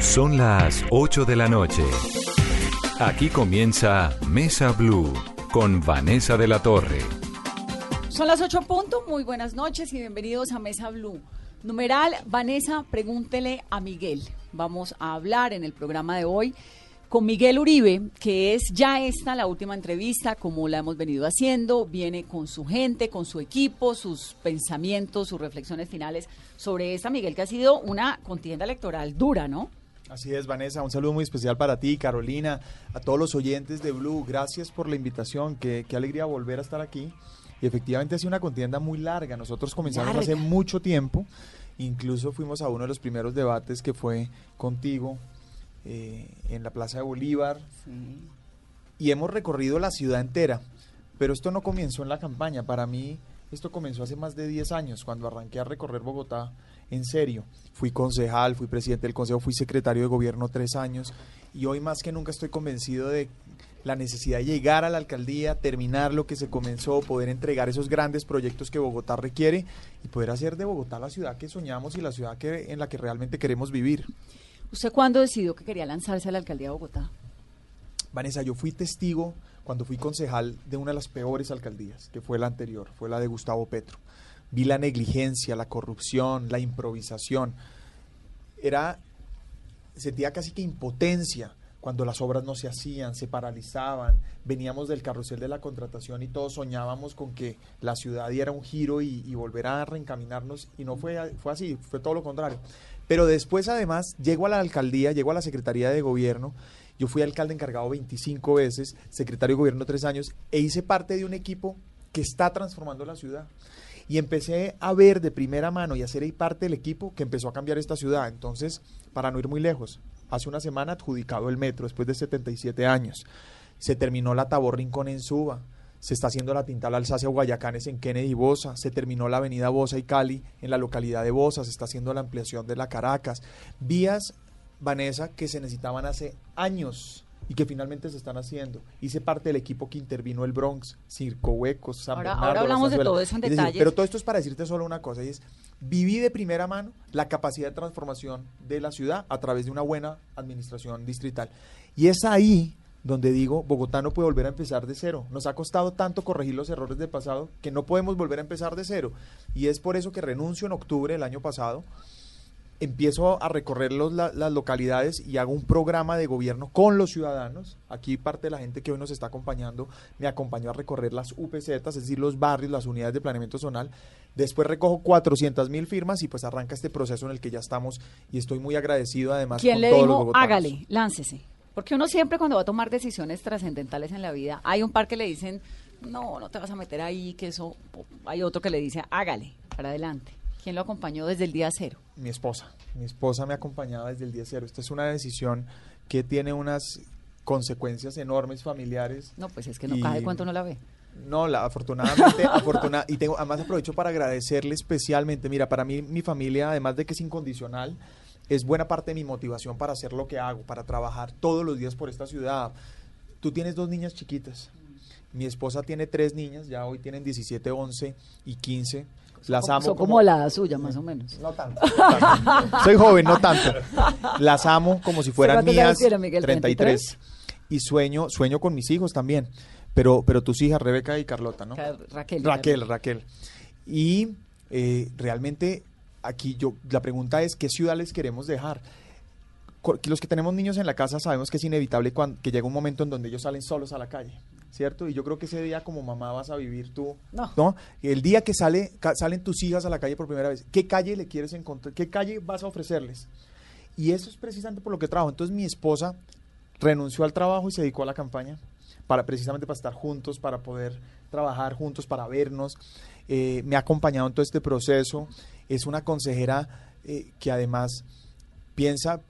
Son las 8 de la noche. Aquí comienza Mesa Blue con Vanessa de la Torre. Son las 8 punto. Muy buenas noches y bienvenidos a Mesa Blue. Numeral, Vanessa, pregúntele a Miguel. Vamos a hablar en el programa de hoy con Miguel Uribe, que es ya esta la última entrevista, como la hemos venido haciendo, viene con su gente, con su equipo, sus pensamientos, sus reflexiones finales sobre esta, Miguel, que ha sido una contienda electoral dura, ¿no? Así es, Vanessa. Un saludo muy especial para ti, Carolina, a todos los oyentes de Blue. Gracias por la invitación. Qué, qué alegría volver a estar aquí. Y efectivamente ha sido una contienda muy larga. Nosotros comenzamos hace mucho tiempo. Incluso fuimos a uno de los primeros debates que fue contigo eh, en la Plaza de Bolívar. Y hemos recorrido la ciudad entera. Pero esto no comenzó en la campaña. Para mí, esto comenzó hace más de 10 años, cuando arranqué a recorrer Bogotá en serio. Fui concejal, fui presidente del consejo, fui secretario de gobierno tres años y hoy más que nunca estoy convencido de la necesidad de llegar a la alcaldía, terminar lo que se comenzó, poder entregar esos grandes proyectos que Bogotá requiere y poder hacer de Bogotá la ciudad que soñamos y la ciudad que, en la que realmente queremos vivir. ¿Usted cuándo decidió que quería lanzarse a la alcaldía de Bogotá? Vanessa, yo fui testigo cuando fui concejal de una de las peores alcaldías, que fue la anterior, fue la de Gustavo Petro vi la negligencia, la corrupción, la improvisación. Era, sentía casi que impotencia cuando las obras no se hacían, se paralizaban, veníamos del carrusel de la contratación y todos soñábamos con que la ciudad diera un giro y, y volverá a reencaminarnos y no fue, fue así, fue todo lo contrario. Pero después además llego a la alcaldía, llego a la Secretaría de Gobierno, yo fui alcalde encargado 25 veces, secretario de Gobierno tres años e hice parte de un equipo que está transformando la ciudad y empecé a ver de primera mano y a ser parte del equipo que empezó a cambiar esta ciudad. Entonces, para no ir muy lejos, hace una semana adjudicado el metro después de 77 años. Se terminó la Tabor Rincón en Suba. Se está haciendo la Tintal Alsacia Guayacanes en Kennedy Bosa. Se terminó la avenida Bosa y Cali en la localidad de Bosa. Se está haciendo la ampliación de la Caracas. Vías, Vanessa, que se necesitaban hace años y que finalmente se están haciendo. Hice parte del equipo que intervino el Bronx, Circo Huecos, San ahora, Ahora hablamos de todo eso en detalle. pero todo esto es para decirte solo una cosa, y es, viví de primera mano la capacidad de transformación de la ciudad a través de una buena administración distrital. Y es ahí donde digo, Bogotá no puede volver a empezar de cero. Nos ha costado tanto corregir los errores del pasado que no podemos volver a empezar de cero. Y es por eso que renuncio en octubre del año pasado empiezo a recorrer los, las localidades y hago un programa de gobierno con los ciudadanos. Aquí parte de la gente que hoy nos está acompañando me acompañó a recorrer las UPZ, es decir, los barrios, las unidades de planeamiento zonal. Después recojo 400 mil firmas y pues arranca este proceso en el que ya estamos y estoy muy agradecido además ¿Quién le dijo, hágale, láncese? Porque uno siempre cuando va a tomar decisiones trascendentales en la vida, hay un par que le dicen, no, no te vas a meter ahí, que eso, hay otro que le dice, hágale, para adelante. ¿Quién lo acompañó desde el día cero? Mi esposa. Mi esposa me acompañaba desde el día cero. Esta es una decisión que tiene unas consecuencias enormes familiares. No, pues es que no cae cuánto no la ve. No, la, afortunadamente, y tengo, además aprovecho para agradecerle especialmente, mira, para mí mi familia, además de que es incondicional, es buena parte de mi motivación para hacer lo que hago, para trabajar todos los días por esta ciudad. Tú tienes dos niñas chiquitas, mi esposa tiene tres niñas, ya hoy tienen 17, 11 y 15. Las amo. Son como, la suya, más o menos. No tanto. Soy joven, no tanto. Las amo como si fueran mías. 33. Y sueño, sueño con mis hijos también. Pero, pero tus hijas, Rebeca y Carlota, ¿no? Raquel. Raquel, Raquel. Y eh, realmente aquí yo, la pregunta es, ¿qué ciudad les queremos dejar? Los que tenemos niños en la casa sabemos que es inevitable cuando, que llega un momento en donde ellos salen solos a la calle. ¿Cierto? Y yo creo que ese día como mamá vas a vivir tú, ¿no? El día que sale, salen tus hijas a la calle por primera vez, ¿qué calle le quieres encontrar? ¿Qué calle vas a ofrecerles? Y eso es precisamente por lo que trabajo. Entonces mi esposa renunció al trabajo y se dedicó a la campaña, para, precisamente para estar juntos, para poder trabajar juntos, para vernos. Eh, me ha acompañado en todo este proceso. Es una consejera eh, que además piensa,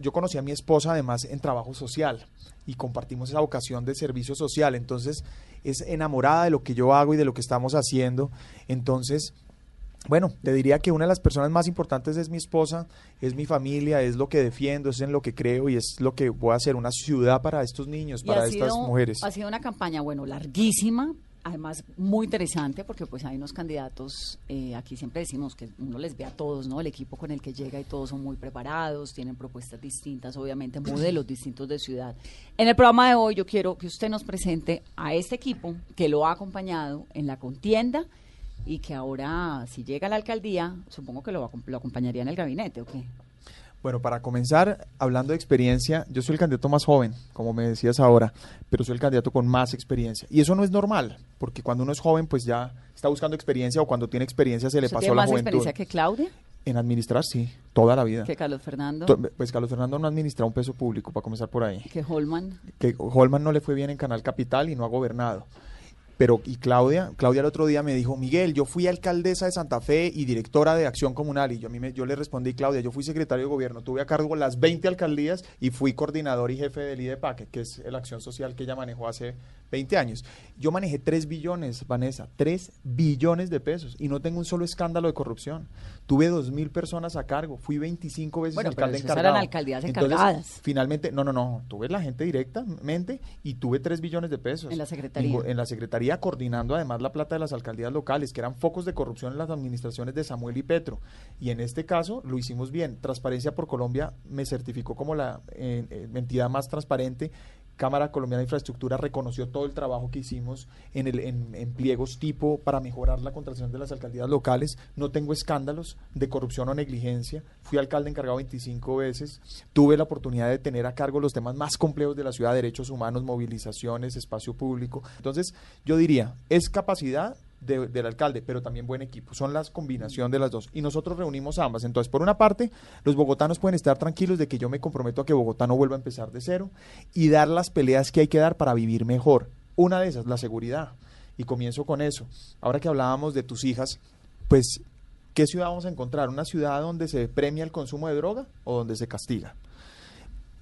yo conocí a mi esposa además en trabajo social y compartimos esa vocación de servicio social, entonces es enamorada de lo que yo hago y de lo que estamos haciendo, entonces bueno, te diría que una de las personas más importantes es mi esposa, es mi familia, es lo que defiendo, es en lo que creo y es lo que voy a hacer una ciudad para estos niños, para estas mujeres. Ha sido una campaña, bueno, larguísima, además muy interesante porque pues hay unos candidatos, eh, aquí siempre decimos que uno les ve a todos, ¿no? El equipo con el que llega y todos son muy preparados, tienen propuestas distintas, obviamente modelos distintos de ciudad. En el programa de hoy yo quiero que usted nos presente a este equipo que lo ha acompañado en la contienda y que ahora si llega a la alcaldía, supongo que lo, lo acompañaría en el gabinete, ¿o qué? Bueno, para comenzar, hablando de experiencia, yo soy el candidato más joven, como me decías ahora, pero soy el candidato con más experiencia. Y eso no es normal, porque cuando uno es joven, pues ya está buscando experiencia o cuando tiene experiencia se le pasó tiene la más experiencia que Claudia? En administrar, sí, toda la vida. ¿Que Carlos Fernando? pues Carlos Fernando no administra un peso público, para comenzar por ahí. ¿Que Holman? Que Holman no le fue bien en Canal Capital y no ha gobernado. Pero, y Claudia, Claudia el otro día me dijo, Miguel, yo fui alcaldesa de Santa Fe y directora de Acción Comunal. Y yo, a mí me, yo le respondí, Claudia, yo fui secretario de gobierno, tuve a cargo las 20 alcaldías y fui coordinador y jefe del IDEPAC, que es la acción social que ella manejó hace 20 años. Yo manejé 3 billones, Vanessa, 3 billones de pesos y no tengo un solo escándalo de corrupción. Tuve 2 mil personas a cargo, fui 25 veces bueno, alcalde pero eran alcaldías encargadas. finalmente, no, no, no, tuve la gente directamente y tuve 3 billones de pesos. En la Secretaría. En, la Secretaría coordinando además la plata de las alcaldías locales, que eran focos de corrupción en las administraciones de Samuel y Petro. Y en este caso lo hicimos bien. Transparencia por Colombia me certificó como la eh, eh, entidad más transparente Cámara Colombiana de Infraestructura reconoció todo el trabajo que hicimos en, el, en, tipo para mejorar la contratación de las alcaldías locales. No tengo escándalos de corrupción o negligencia. Fui alcalde encargado 25 veces. Tuve la oportunidad de tener a cargo los temas más complejos de la ciudad, derechos humanos, movilizaciones, espacio público. Entonces, yo diría, es capacidad del alcalde, pero también buen equipo. Son las combinación de las dos. Y nosotros reunimos ambas. Entonces, por una parte, los bogotanos pueden estar tranquilos de que yo me comprometo a que Bogotá no vuelva a empezar de cero y dar las peleas que hay que dar para vivir mejor. Una de esas, la seguridad. Y comienzo con eso. Ahora que hablábamos de tus hijas, pues, ¿qué ciudad vamos a encontrar? ¿Una ciudad donde se premia el consumo de droga o donde se castiga?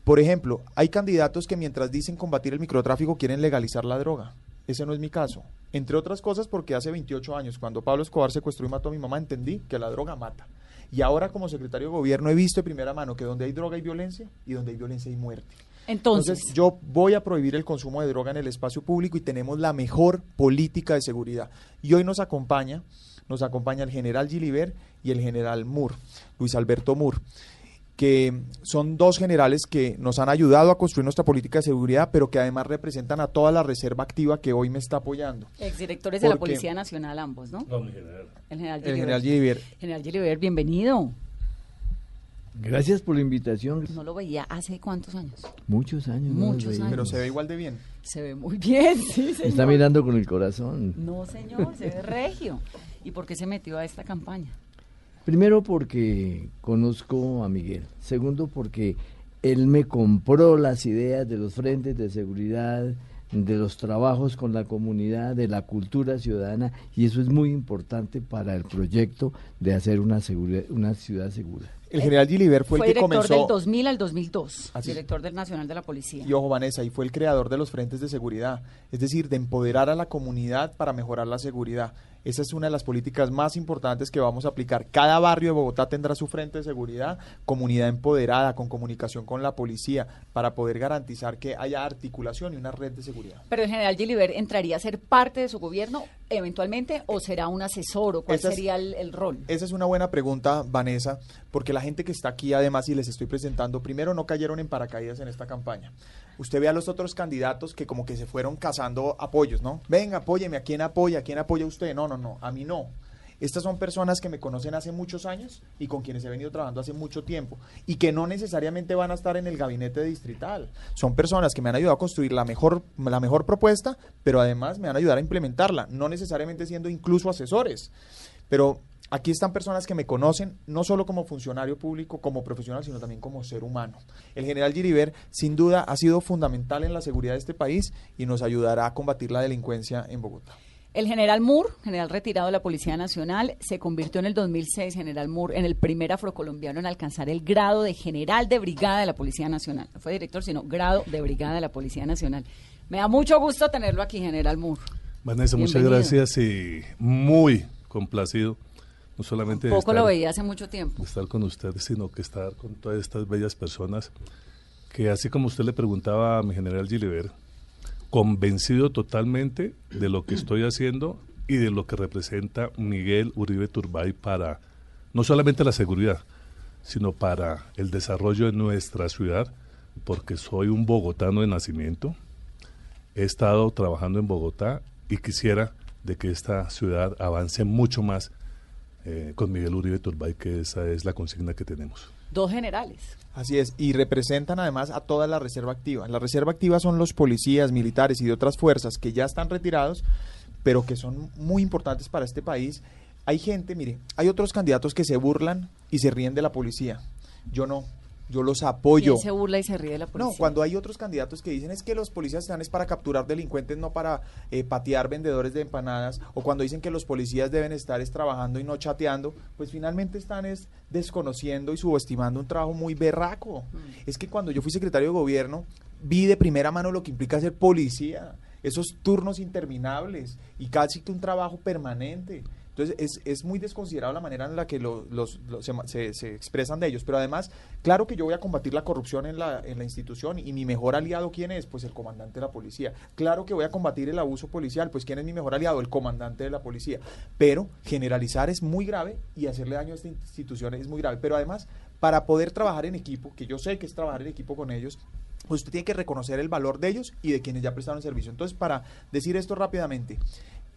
Por ejemplo, hay candidatos que mientras dicen combatir el microtráfico quieren legalizar la droga. Ese no es mi caso. Entre otras cosas porque hace 28 años, cuando Pablo Escobar secuestró y mató a mi mamá, entendí que la droga mata. Y ahora como secretario de gobierno he visto de primera mano que donde hay droga hay violencia y donde hay violencia hay muerte. Entonces, yo voy a prohibir el consumo de droga en el espacio público y tenemos la mejor política de seguridad. Y hoy nos acompaña, nos acompaña el general Gilibert y el general Moore, Luis Alberto Moore que son dos generales que nos han ayudado a construir nuestra política de seguridad, pero que además representan a toda la reserva activa que hoy me está apoyando. Exdirectores de la Policía Nacional ambos, ¿no? No, mi general. El general Gilibert. El general Gilibert. General Gilibert, bienvenido. Gracias por la invitación. No lo veía hace cuántos años. Muchos años. Muchos años. Pero se ve igual de bien. Se ve muy bien, sí, señor. Está mirando con el corazón. No, señor, se ve regio. ¿Y por qué se metió a esta campaña? Primero porque conozco a Miguel. Segundo porque él me compró las ideas de los frentes de seguridad, de los trabajos con la comunidad, de la cultura ciudadana y eso es muy importante para el proyecto de hacer una, una ciudad segura. El general Gilibert fue, el que comenzó... Fue director del 2000 al 2002, director del Nacional de la Policía. Y ojo, Vanessa, y fue el creador de los frentes de seguridad, es decir, de empoderar a la comunidad para mejorar la seguridad. Esa es una de las políticas más importantes que vamos a aplicar. Cada barrio de Bogotá tendrá su frente de seguridad, comunidad empoderada, con comunicación con la policía, para poder garantizar que haya articulación y una red de seguridad. Pero el general Gilibert entraría a ser parte de su gobierno eventualmente o será un asesor o cuál sería el, rol? Esa es una buena pregunta, Vanessa, porque la gente que está aquí además y les estoy presentando, primero no cayeron en paracaídas en esta campaña. Usted ve a los otros candidatos que como que se fueron cazando apoyos, ¿no? Venga, apóyeme, ¿a quién apoya? ¿A quién apoya usted? No, no, no, a mí no. Estas son personas que me conocen hace muchos años y con quienes he venido trabajando hace mucho tiempo y que no necesariamente van a estar en el gabinete distrital. Son personas que me han ayudado a construir la mejor, la mejor propuesta, pero además me van a ayudar a implementarla, no necesariamente siendo incluso asesores. Pero Aquí están personas que me conocen no solo como funcionario público, como profesional, sino también como ser humano. El general Giriver, sin duda, ha sido fundamental en la seguridad de este país y nos ayudará a combatir la delincuencia en Bogotá. El general Moore, general retirado de la Policía Nacional, se convirtió en el 2006, general Moore, en el primer afrocolombiano en alcanzar el grado de general de brigada de la Policía Nacional. No fue director, sino grado de brigada de la Policía Nacional. Me da mucho gusto tenerlo aquí, general Moore. Vanessa, muchas gracias y muy complacido. No solamente Un poco lo veía hace mucho tiempo. estar con ustedes, sino que estar con todas estas bellas personas que así como usted le preguntaba a mi general Gilibert, convencido totalmente de lo que estoy haciendo y de lo que representa Miguel Uribe Turbay para no solamente la seguridad, sino para el desarrollo de nuestra ciudad, porque soy un bogotano de nacimiento, he estado trabajando en Bogotá y quisiera de que esta ciudad avance mucho más eh, con Miguel Uribe Turbay, que esa es la consigna que tenemos. Dos generales. Así es, y representan además a toda la reserva activa. La reserva activa son los policías, militares y de otras fuerzas que ya están retirados, pero que son muy importantes para este país. Hay gente, mire, hay otros candidatos que se burlan y se ríen de la policía. Yo no, yo los apoyo. ¿Quién se burla y se ríe de la policía? No, cuando hay otros candidatos que dicen es que los policías están es para capturar delincuentes, no para eh, patear vendedores de empanadas, o cuando dicen que los policías deben estar es trabajando y no chateando, pues finalmente están es desconociendo y subestimando un trabajo muy berraco. Mm. Es que cuando yo fui secretario de gobierno, vi de primera mano lo que implica ser policía, esos turnos interminables y casi que un trabajo permanente. Entonces es, es muy desconsiderado la manera en la que lo- los, los- se- se expresan de ellos. Pero además, claro que yo voy a combatir la corrupción en la, en la institución y mi mejor aliado, ¿quién es? Pues el comandante de la policía. Claro que voy a combatir el abuso policial, pues ¿quién es mi mejor aliado? El comandante de la policía. Pero generalizar es muy grave y hacerle daño a esta institución es muy grave. Pero además, para poder trabajar en equipo, que yo sé que es trabajar en equipo con ellos, pues usted tiene que reconocer el valor de ellos y de quienes ya prestaron servicio. Entonces, para decir esto rápidamente,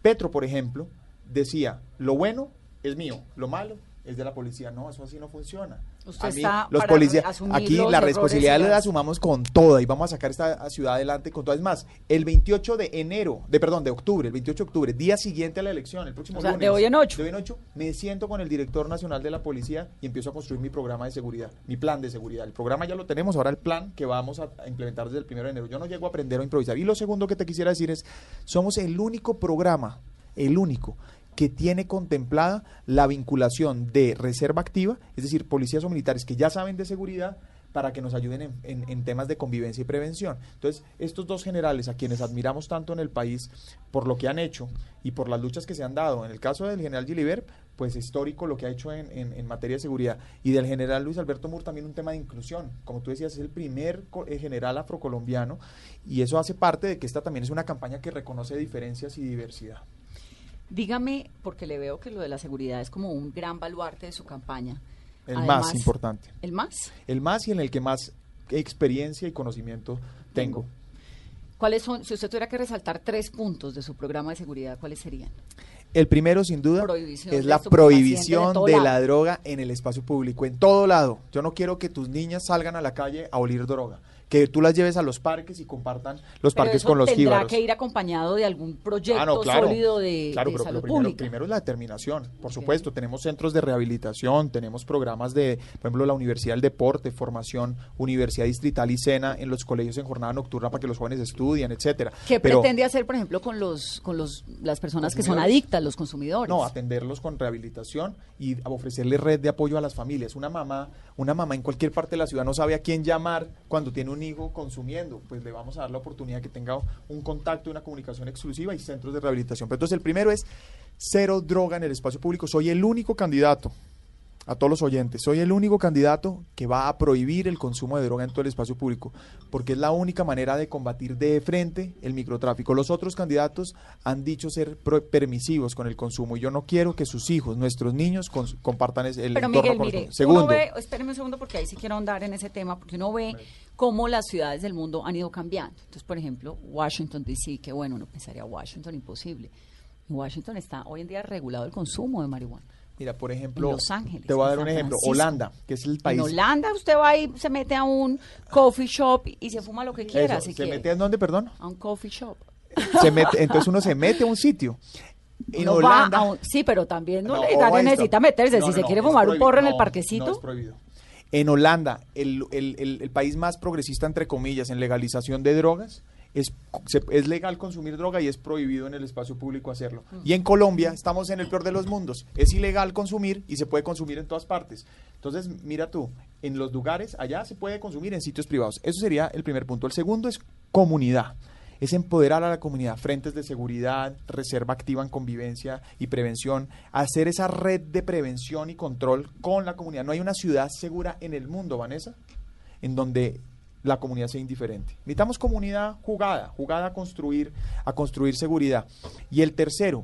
Petro, por ejemplo, decía, lo bueno es mío, lo malo es de la policía. No, eso así no funciona. Usted A mí, está los para policías, asumir aquí los la responsabilidad la asumamos con toda y vamos a sacar esta ciudad adelante con toda. Es más, el 28 de enero, de perdón, de octubre, el 28 de octubre, día siguiente a la elección, el próximo O sea, lunes. de hoy en ocho. De hoy en ocho, me siento con el director nacional de la policía y empiezo a construir mi programa de seguridad, mi plan de seguridad. El programa ya lo tenemos, ahora el plan que vamos a, a implementar desde el primero de enero. Yo no llego a aprender o improvisar. Y lo segundo que te quisiera decir es, somos el único programa, el único que tiene contemplada la vinculación de reserva activa, es decir, policías o militares que ya saben de seguridad para que nos ayuden en, temas de convivencia y prevención. Entonces, estos dos generales a quienes admiramos tanto en el país por lo que han hecho y por las luchas que se han dado, en el caso del general Gilibert, pues histórico lo que ha hecho en, en- materia de seguridad, y del general Luis Alberto Mur también un tema de inclusión. Como tú decías, es el primer eh, general afrocolombiano y eso hace parte de que esta también es una campaña que reconoce diferencias y diversidad. Dígame, porque le veo que lo de la seguridad es como un gran baluarte de su campaña. El Además- más importante. ¿El más? El más y en el que más experiencia y conocimiento tengo. ¿Cuáles son, si usted tuviera que resaltar tres puntos de su programa de seguridad, cuáles serían? El primero, sin duda, es la prohibición de de, la droga en el espacio público, en todo lado. Yo no quiero que tus niñas salgan a la calle a oler droga. Que tú las lleves a los parques y compartan los Pero parques eso con los tendrá jíbaros. que ir acompañado de algún proyecto Ah, no, claro. sólido de, Claro, de pero salud lo primero, pública. primero es la determinación, por supuesto. Tenemos centros de rehabilitación, tenemos programas de, por ejemplo, la Universidad del Deporte, formación, Universidad Distrital y Sena en los colegios en jornada nocturna para que los jóvenes estudien, etcétera. ¿Qué Pero- pretende hacer, por ejemplo, con los con los las personas que son adictas, los consumidores? No, atenderlos con rehabilitación y ofrecerle red de apoyo a las familias. Una mamá, una mamá en cualquier parte de la ciudad no sabe a quién llamar cuando tiene un consumiendo. Pues le vamos a dar la oportunidad que tenga un contacto, una comunicación exclusiva y centros de rehabilitación. Pero entonces el primero es cero droga en el espacio público. Soy el único candidato a todos los oyentes, soy el único candidato que va a prohibir el consumo de droga en todo el espacio público, porque es la única manera de combatir de frente el microtráfico. Los otros candidatos han dicho ser permisivos con el consumo y yo no quiero que sus hijos, nuestros niños, compartan el Pero entorno Miguel, con mire. Segundo, uno ve, espéreme un segundo porque ahí sí quiero ahondar en ese tema, porque uno ve cómo las ciudades del mundo han ido cambiando. Entonces, por ejemplo, Washington D.C., que bueno, uno pensaría Washington imposible. Washington está hoy en día regulado el consumo de marihuana. Mira, por ejemplo, Los Ángeles, te voy a dar un ejemplo, Francisco. Holanda, que es el país En Holanda usted va y se mete a un coffee shop y se fuma lo que quiera, Eso, si ¿Se quiere. mete en dónde, perdón? A un coffee shop. Se mete, entonces uno se mete a un sitio. En Uno Holanda, a un- sí, pero también no, No, a esto. necesita meterse. No, si no, se quiere fumar un porro en el parquecito. Es prohibido. En Holanda, el, el- el- el país más progresista, entre comillas, en legalización de drogas, es, se- es legal consumir droga y es prohibido en el espacio público hacerlo. Y en Colombia estamos en el peor de los mundos. Es ilegal consumir y se puede consumir en todas partes. Entonces, mira tú, en los lugares, allá se puede consumir en sitios privados. Eso sería el primer punto. El segundo es comunidad. Es empoderar a la comunidad, frentes de seguridad, reserva activa en convivencia y prevención, hacer esa red de prevención y control con la comunidad. No hay una ciudad segura en el mundo, Vanessa, en donde la comunidad sea indiferente. Necesitamos comunidad jugada, jugada a construir, a construir seguridad. Y el tercero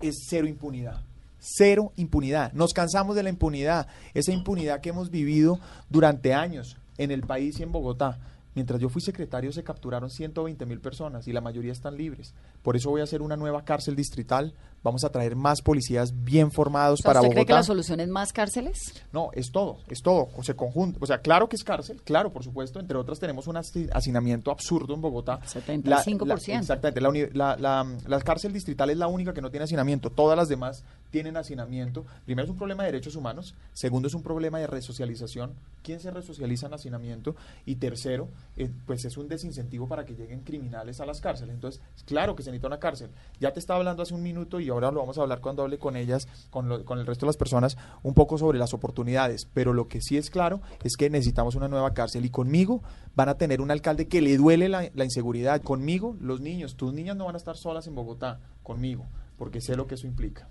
es cero impunidad. Cero impunidad. Nos cansamos de la impunidad, esa impunidad que hemos vivido durante años en el país y en Bogotá. Mientras yo fui secretario se capturaron 120 mil personas y la mayoría están libres. Por eso voy a hacer una nueva cárcel distrital. Vamos a traer más policías bien formados O sea, para ¿Usted Bogotá. cree que la solución es más cárceles? No, es todo, es todo, o sea, conjunto. O sea, claro que es cárcel, claro, por supuesto. Entre otras, tenemos un hacinamiento absurdo en Bogotá. 75%. exactamente. La, uni- la, la- la cárcel distrital es la única que no tiene hacinamiento. Todas las demás tienen hacinamiento. Primero es un problema de derechos humanos. Segundo es un problema de resocialización. ¿Quién se resocializa en hacinamiento? Y tercero, eh, pues es un desincentivo para que lleguen criminales a las cárceles. Entonces, claro que se necesita una cárcel. Ya te estaba hablando hace un minuto y ahora lo vamos a hablar cuando hable con ellas, con, lo- con el resto de las personas, un poco sobre las oportunidades. Pero lo que sí es claro es que necesitamos una nueva cárcel y conmigo van a tener un alcalde que le duele la, la inseguridad. Conmigo, los niños, tus niñas no van a estar solas en Bogotá, conmigo, porque sé lo que eso implica.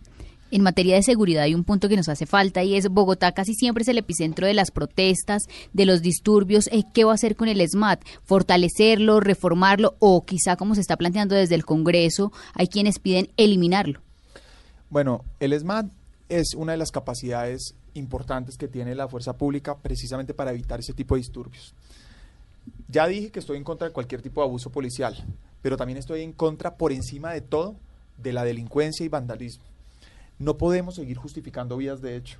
En materia de seguridad hay un punto que nos hace falta y es Bogotá casi siempre es el epicentro de las protestas, de los disturbios. Eh, ¿Qué va a hacer con el SMAT? ¿Fortalecerlo, reformarlo o quizá como se está planteando desde el Congreso, hay quienes piden eliminarlo? Bueno, el SMAT es una de las capacidades importantes que tiene la fuerza pública precisamente para evitar ese tipo de disturbios. Ya dije que estoy en contra de cualquier tipo de abuso policial, pero también estoy en contra, por encima de todo, de la delincuencia y vandalismo. No podemos seguir justificando vías de hecho.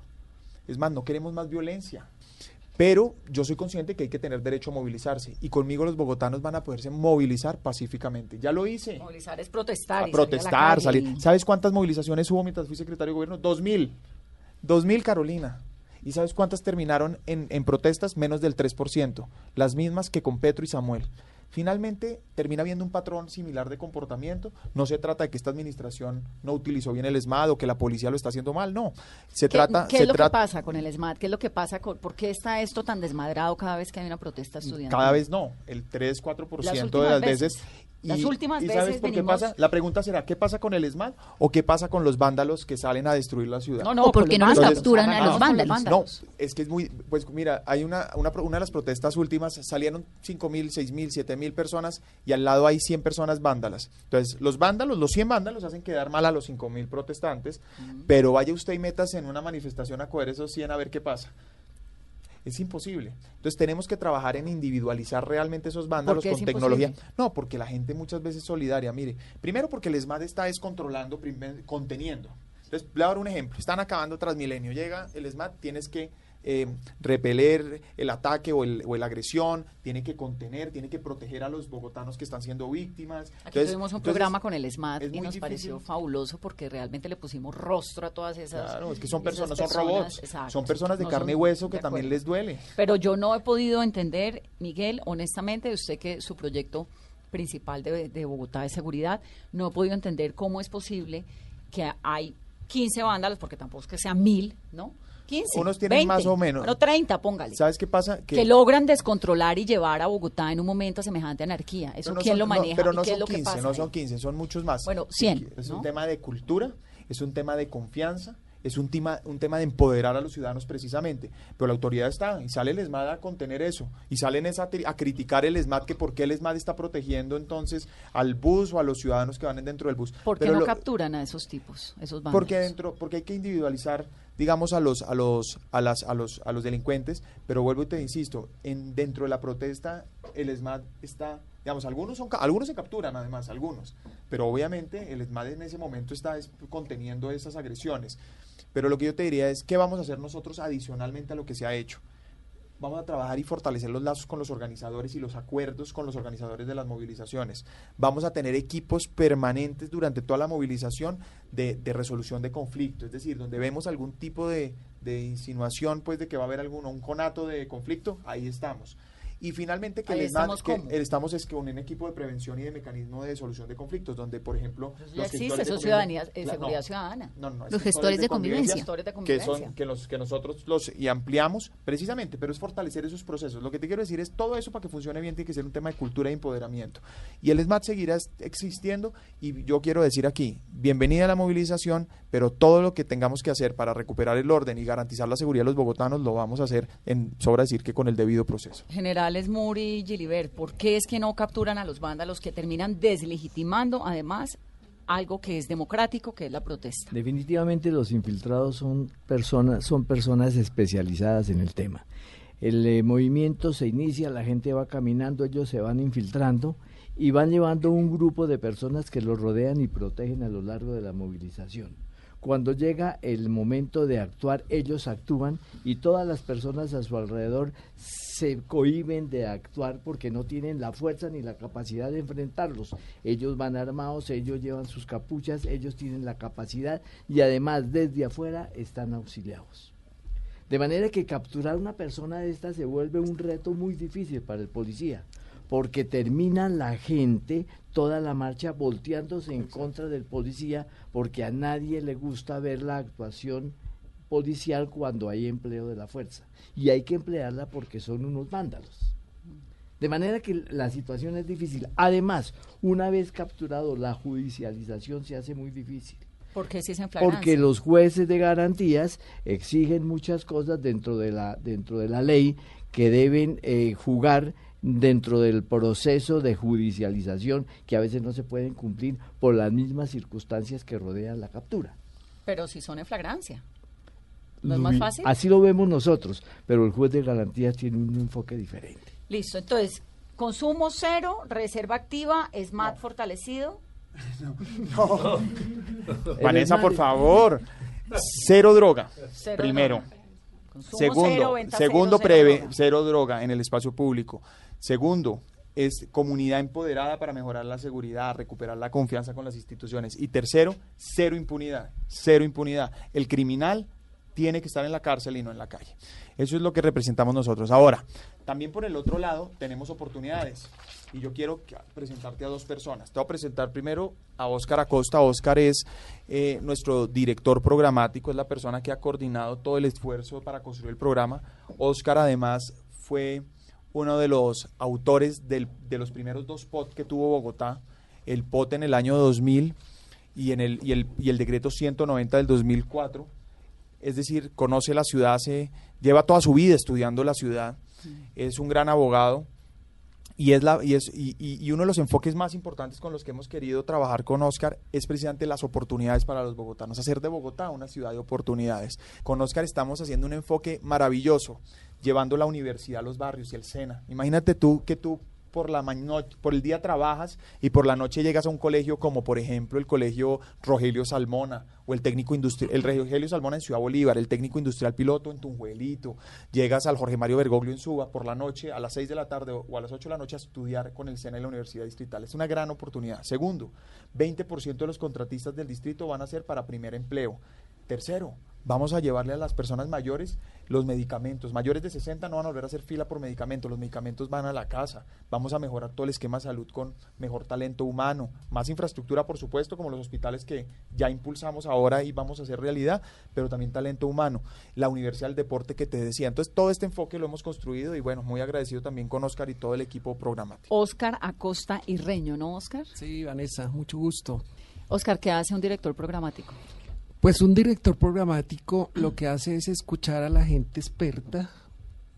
Es más, no queremos más violencia. Pero yo soy consciente que hay que tener derecho a movilizarse y conmigo los bogotanos van a poderse movilizar pacíficamente. Ya lo hice Movilizar es protestar. a y salir protestar, salir. y- ¿Sabes cuántas movilizaciones hubo mientras fui secretario de gobierno? Dos mil. Dos mil, Carolina. ¿Y sabes cuántas terminaron en, en protestas? Menos del 3%. Las mismas que con Petro y Samuel. Finalmente, termina habiendo un patrón similar de comportamiento. No se trata de que esta administración no utilizó bien el ESMAD o que la policía lo está haciendo mal. No. Se ¿Qué, trata. qué se es lo que pasa con el SMAT? ¿Qué es lo que pasa con, por qué está esto tan desmadrado cada vez que hay una protesta estudiantil? Cada vez no, el 3, 4% Las de las veces. veces. Las últimas ¿y sabes veces por qué pasa? La pregunta será, ¿qué pasa con el ESMAD o qué pasa con los vándalos que salen a destruir la ciudad? No, no, ¿O por con qué los no los capturan a los vándalos? No, es que es muy, pues mira, hay una, una, pro- una de las protestas últimas, salieron 5 mil, 6 mil, 7 mil personas y al lado hay 100 personas vándalas. Entonces, los vándalos, los 100 vándalos hacen quedar mal a los 5 mil protestantes, pero vaya usted y metas en una manifestación a coger esos 100 a ver qué pasa. Es imposible. Entonces tenemos que trabajar en individualizar realmente esos vándalos con tecnología. imposible? No, porque la gente muchas veces es solidaria. Mire, primero porque el ESMAD está descontrolando, conteniendo. Entonces, le voy a dar un ejemplo. Están acabando Transmilenio. Llega el ESMAD, tienes que eh, repeler el ataque o, el, o la agresión, tiene que contener, tiene que proteger a los bogotanos que están siendo víctimas. Aquí Entonces- tuvimos un entonces, programa con el SMAT y nos difícil. pareció fabuloso porque realmente le pusimos rostro a todas esas. Claro, es que son personas, son robots, exacto. son personas de No carne y hueso que también les duele. Pero yo no he podido entender, Miguel, honestamente, usted que su proyecto principal de, de Bogotá de seguridad, no he podido entender cómo es posible que hay 15 vándalos, porque tampoco es que sean mil, ¿no? 15. Unos tienen 20, más o menos. Bueno, 30, póngale. ¿Sabes qué pasa? Que, logran descontrolar y llevar a Bogotá en un momento a semejante anarquía. ¿Eso No, quién son- lo no, maneja? pero ¿Y no qué es son lo que 15, pasa no ahí? son 15, son muchos más. Bueno, 100, Es ¿no? un tema de cultura, es un tema de confianza, es un tema, un tema de empoderar a los ciudadanos precisamente. Pero la autoridad está, y sale el ESMAD a contener eso, y salen a, a criticar el ESMAD, que por qué el ESMAD está protegiendo entonces al bus o a los ciudadanos que van dentro del bus. ¿Por qué Pero no lo- capturan a esos tipos, esos vándalos? porque dentro, porque hay que individualizar, digamos, a los, a los, a las, a los, a los delincuentes, pero vuelvo y te insisto, en dentro de la protesta, el ESMAD está, digamos, algunos son algunos se capturan además, algunos, pero obviamente el ESMAD en ese momento está es- conteniendo esas agresiones. Pero lo que yo te diría es, ¿qué vamos a hacer nosotros adicionalmente a lo que se ha hecho? Vamos a trabajar y fortalecer los lazos con los organizadores y los acuerdos con los organizadores de las movilizaciones. Vamos a tener equipos permanentes durante toda la movilización de, de resolución de conflicto, es decir, donde vemos algún tipo de, de insinuación pues de que va a haber algún un conato de conflicto, ahí estamos. Y finalmente que Ahí el ESMAD, estamos que estamos es con un equipo de prevención y de mecanismo de solución de conflictos, donde, por ejemplo... Ya los existe, gestores de eso ciudadanía, eh, Claro, seguridad no. ciudadana. No, no, es Los gestores de convivencia. Gestores de que convivencia. son que los que nosotros los y ampliamos precisamente pero es fortalecer esos procesos lo que te quiero decir es todo eso para que funcione bien tiene que ser un tema de cultura e empoderamiento y el SMAT seguirá existiendo y yo quiero decir aquí bienvenida a la movilización pero todo lo que tengamos que hacer para recuperar el orden y garantizar la seguridad de los bogotanos lo vamos a hacer en sobra decir que con el debido proceso Generales Muri y Gilibert, ¿por qué es que no capturan a los vándalos que terminan deslegitimando además algo que es democrático, que es la protesta? Definitivamente los infiltrados son personas, son personas especializadas en el tema. El eh, movimiento se inicia, la gente va caminando, ellos se van infiltrando y van llevando un grupo de personas que los rodean y protegen a lo largo de la movilización. Cuando llega el momento de actuar, ellos actúan y todas las personas a su alrededor se cohiben de actuar porque no tienen la fuerza ni la capacidad de enfrentarlos. Ellos van armados, ellos llevan sus capuchas, ellos tienen la capacidad y además desde afuera están auxiliados. De manera que capturar una persona de esta se vuelve un reto muy difícil para el policía, porque termina la gente toda la marcha volteándose en contra del policía, porque a nadie le gusta ver la actuación policial cuando hay empleo de la fuerza. Y hay que emplearla porque son unos vándalos. De manera que la situación es difícil. Además, una vez capturado, la judicialización se hace muy difícil. ¿Por qué si es en? Porque los jueces de garantías exigen muchas cosas dentro de la, dentro de la ley que deben eh, jugar dentro del proceso de judicialización que a veces no se pueden cumplir por las mismas circunstancias que rodean la captura. Pero si son en flagrancia. ¿No es más fácil? Así lo vemos nosotros, pero el juez de garantías tiene un enfoque diferente. Listo, entonces, consumo cero, reserva activa, SMAT fortalecido. Vanessa El por favor cero droga Cero primero droga. Consumo Segundo, segundo droga. cero droga en el espacio público. Segundo, es comunidad empoderada para mejorar la seguridad, recuperar la confianza con las instituciones. Y tercero, cero impunidad, cero impunidad. El criminal tiene que estar en la cárcel y no en la calle. Eso es lo que representamos nosotros. Ahora, también por el otro lado tenemos oportunidades. Y yo quiero presentarte a dos personas. Te voy a presentar primero a Óscar Acosta. Óscar es eh, nuestro director programático, es la persona que ha coordinado todo el esfuerzo para construir el programa. Óscar además fue uno de los autores del- de los primeros dos POT que tuvo Bogotá. El POT en el año 2000 y, el, y, el, y el decreto 190 del 2004 es decir, conoce la ciudad, se lleva toda su vida estudiando la ciudad, es un gran abogado y es la y es y, uno de los enfoques más importantes con los que hemos querido trabajar con Oscar es precisamente las oportunidades para los bogotanos, hacer de Bogotá una ciudad de oportunidades. Con Oscar estamos haciendo un enfoque maravilloso, llevando la universidad a los barrios y el SENA. Imagínate tú que tú por la por el día trabajas y por la noche llegas a un colegio como por ejemplo el colegio Rogelio Salmona o el técnico industrial, el Rogelio Salmona en Ciudad Bolívar, el técnico industrial piloto en Tunjuelito, llegas al Jorge Mario Bergoglio en Suba por la noche a las 6 de la tarde o o a las 8 de la noche a estudiar con el SENA y la Universidad Distrital. Es una gran oportunidad. Segundo, 20% de los contratistas del distrito van a ser para primer empleo. Tercero, vamos a llevarle a las personas mayores los medicamentos. Mayores de 60 no van a volver a hacer fila por medicamentos, los medicamentos van a la casa. Vamos a mejorar todo el esquema de salud con mejor talento humano, más infraestructura, por supuesto, como los hospitales que ya impulsamos ahora y vamos a hacer realidad, pero también talento humano. La Universidad del Deporte que te decía. Entonces, todo este enfoque lo hemos construido y bueno, muy agradecido también con Oscar y todo el equipo programático. Oscar Acosta y Reño, ¿no, Oscar? Sí, Vanessa, mucho gusto. Oscar, ¿qué hace un director programático? Pues un director programático lo que hace es escuchar a la gente experta,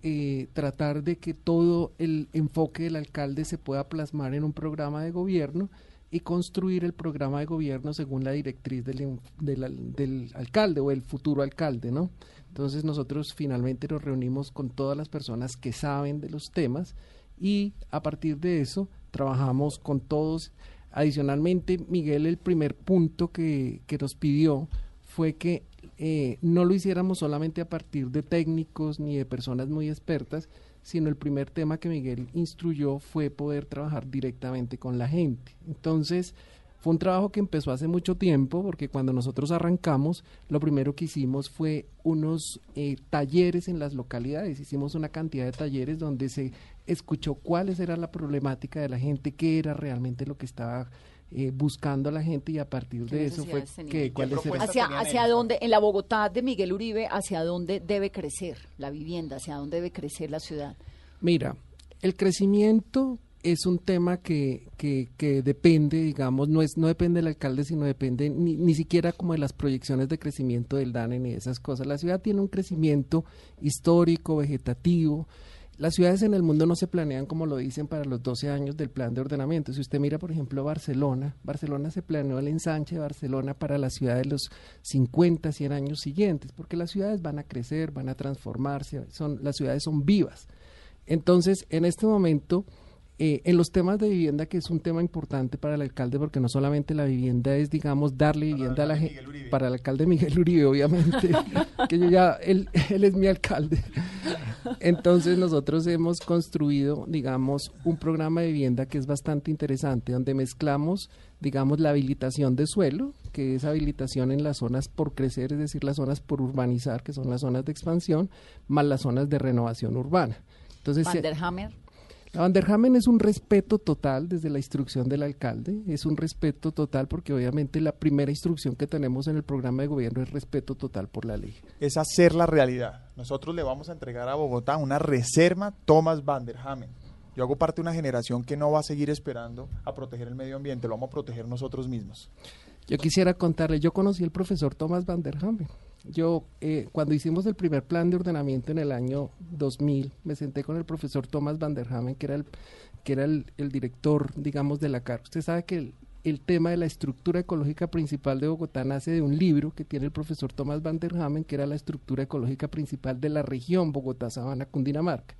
eh, tratar de que todo el enfoque del alcalde se pueda plasmar en un programa de gobierno y construir el programa de gobierno según la directriz del, del del alcalde o el futuro alcalde, ¿no? Entonces nosotros finalmente nos reunimos con todas las personas que saben de los temas y a partir de eso trabajamos con todos. Adicionalmente, Miguel, el primer punto que, que nos pidió fue que eh, no lo hiciéramos solamente a partir de técnicos ni de personas muy expertas, sino el primer tema que Miguel instruyó fue poder trabajar directamente con la gente. Entonces, fue un trabajo que empezó hace mucho tiempo, porque cuando nosotros arrancamos, lo primero que hicimos fue unos eh, talleres en las localidades. Hicimos una cantidad de talleres donde se escuchó cuáles era la problemática de la gente, qué era realmente lo que estaba eh, buscando la gente y a partir de eso fue que cuáles eran hacia hacia dónde en la Bogotá de Miguel Uribe hacia dónde debe crecer la vivienda hacia dónde debe crecer la ciudad mira el crecimiento es un tema que, que, que, depende, digamos, no es no depende del alcalde, sino depende ni, ni siquiera como de las proyecciones de crecimiento del DANE ni esas cosas. La ciudad tiene un crecimiento histórico, vegetativo, las ciudades en el mundo no se planean como lo dicen para los 12 años del plan de ordenamiento. Si usted mira, por ejemplo, Barcelona, Barcelona se planeó el ensanche de Barcelona para la ciudad de los 50, 100 años siguientes, porque las ciudades van a crecer, van a transformarse, son, las ciudades son vivas. Entonces, en este momento, eh, en los temas de vivienda, que es un tema importante para el alcalde, porque no solamente la vivienda es, digamos, darle vivienda a la gente, para el alcalde Miguel Uribe, obviamente, que yo ya, él, él es mi alcalde. Entonces nosotros hemos construido, digamos, un programa de vivienda que es bastante interesante, donde mezclamos, digamos, la habilitación de suelo, que es habilitación en las zonas por crecer, es decir, las zonas por urbanizar, que son las zonas de expansión, más las zonas de renovación urbana. Entonces, Vanderhammer. La Vanderhamen es un respeto total desde la instrucción del alcalde, es un respeto total porque obviamente la primera instrucción que tenemos en el programa de gobierno es respeto total por la ley. Es hacer la realidad. Nosotros le vamos a entregar a Bogotá una reserva Thomas Vanderhamen. Yo hago parte de una generación que no va a seguir esperando a proteger el medio ambiente, lo vamos a proteger nosotros mismos. Yo quisiera contarle, yo conocí al profesor Thomas Vanderhamen yo, eh, cuando hicimos el primer plan de ordenamiento en el año 2000, me senté con el profesor Thomas Van der Hamen, que era el, que era el, director, digamos, de la CAR. Usted sabe que el, el, tema de la estructura ecológica principal de Bogotá nace de un libro que tiene el profesor Thomas Van der Hamen, que era la estructura ecológica principal de la región Bogotá-Sabana-Cundinamarca.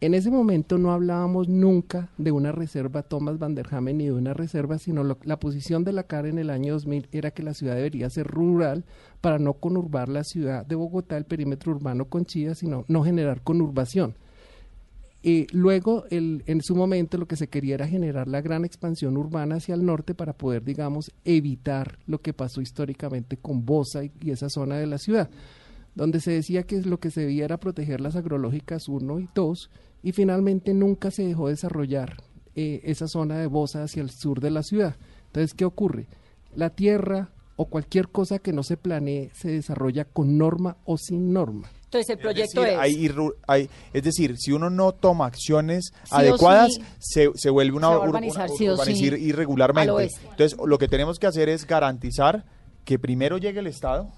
En ese momento no hablábamos nunca de una reserva Thomas Van der Hamen ni de una reserva, sino la posición de la CAR en el año 2000 era que la ciudad debería ser rural para no conurbar la ciudad de Bogotá, el perímetro urbano con Chía, sino no generar conurbación. Y luego, el, en su momento, lo que se quería era generar la gran expansión urbana hacia el norte para poder, digamos, evitar lo que pasó históricamente con Bosa y, y esa zona de la ciudad, donde se decía que lo que se debía era proteger las agrológicas 1 y 2 y finalmente nunca se dejó desarrollar eh, esa zona de Bosa hacia el sur de la ciudad. Entonces, ¿qué ocurre? La tierra o cualquier cosa que no se planee se desarrolla con norma o sin norma. Entonces el proyecto es... Hay, hay, es decir, si uno no toma acciones adecuadas, se, se, vuelve una, urbanizar, irregularmente. Entonces lo que tenemos que hacer es garantizar que primero llegue el Estado,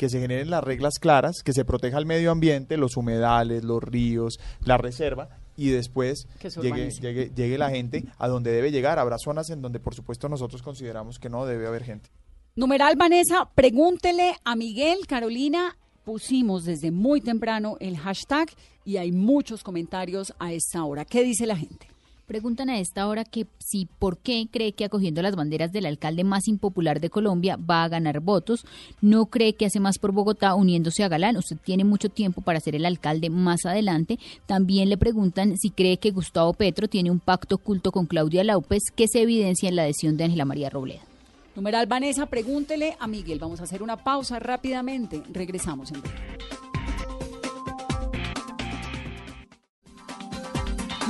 que se generen las reglas claras, que se proteja el medio ambiente, los humedales, los ríos, la reserva, y después llegue, llegue, llegue la gente a donde debe llegar. Habrá zonas en donde, por supuesto, nosotros consideramos que no debe haber gente. Numeral Vanessa, pregúntele a Miguel, Carolina. Pusimos desde muy temprano el hashtag y hay muchos comentarios a esta hora. ¿Qué dice la gente? Preguntan a esta hora que si por qué cree que acogiendo las banderas del alcalde más impopular de Colombia va a ganar votos. No cree que hace más por Bogotá uniéndose a Galán. Usted tiene mucho tiempo para ser el alcalde más adelante. También le preguntan si cree que Gustavo Petro tiene un pacto oculto con Claudia López que se evidencia en la adhesión de Ángela María Robledo. Numeral Vanessa, pregúntele a Miguel. Vamos a hacer una pausa rápidamente. Regresamos en breve.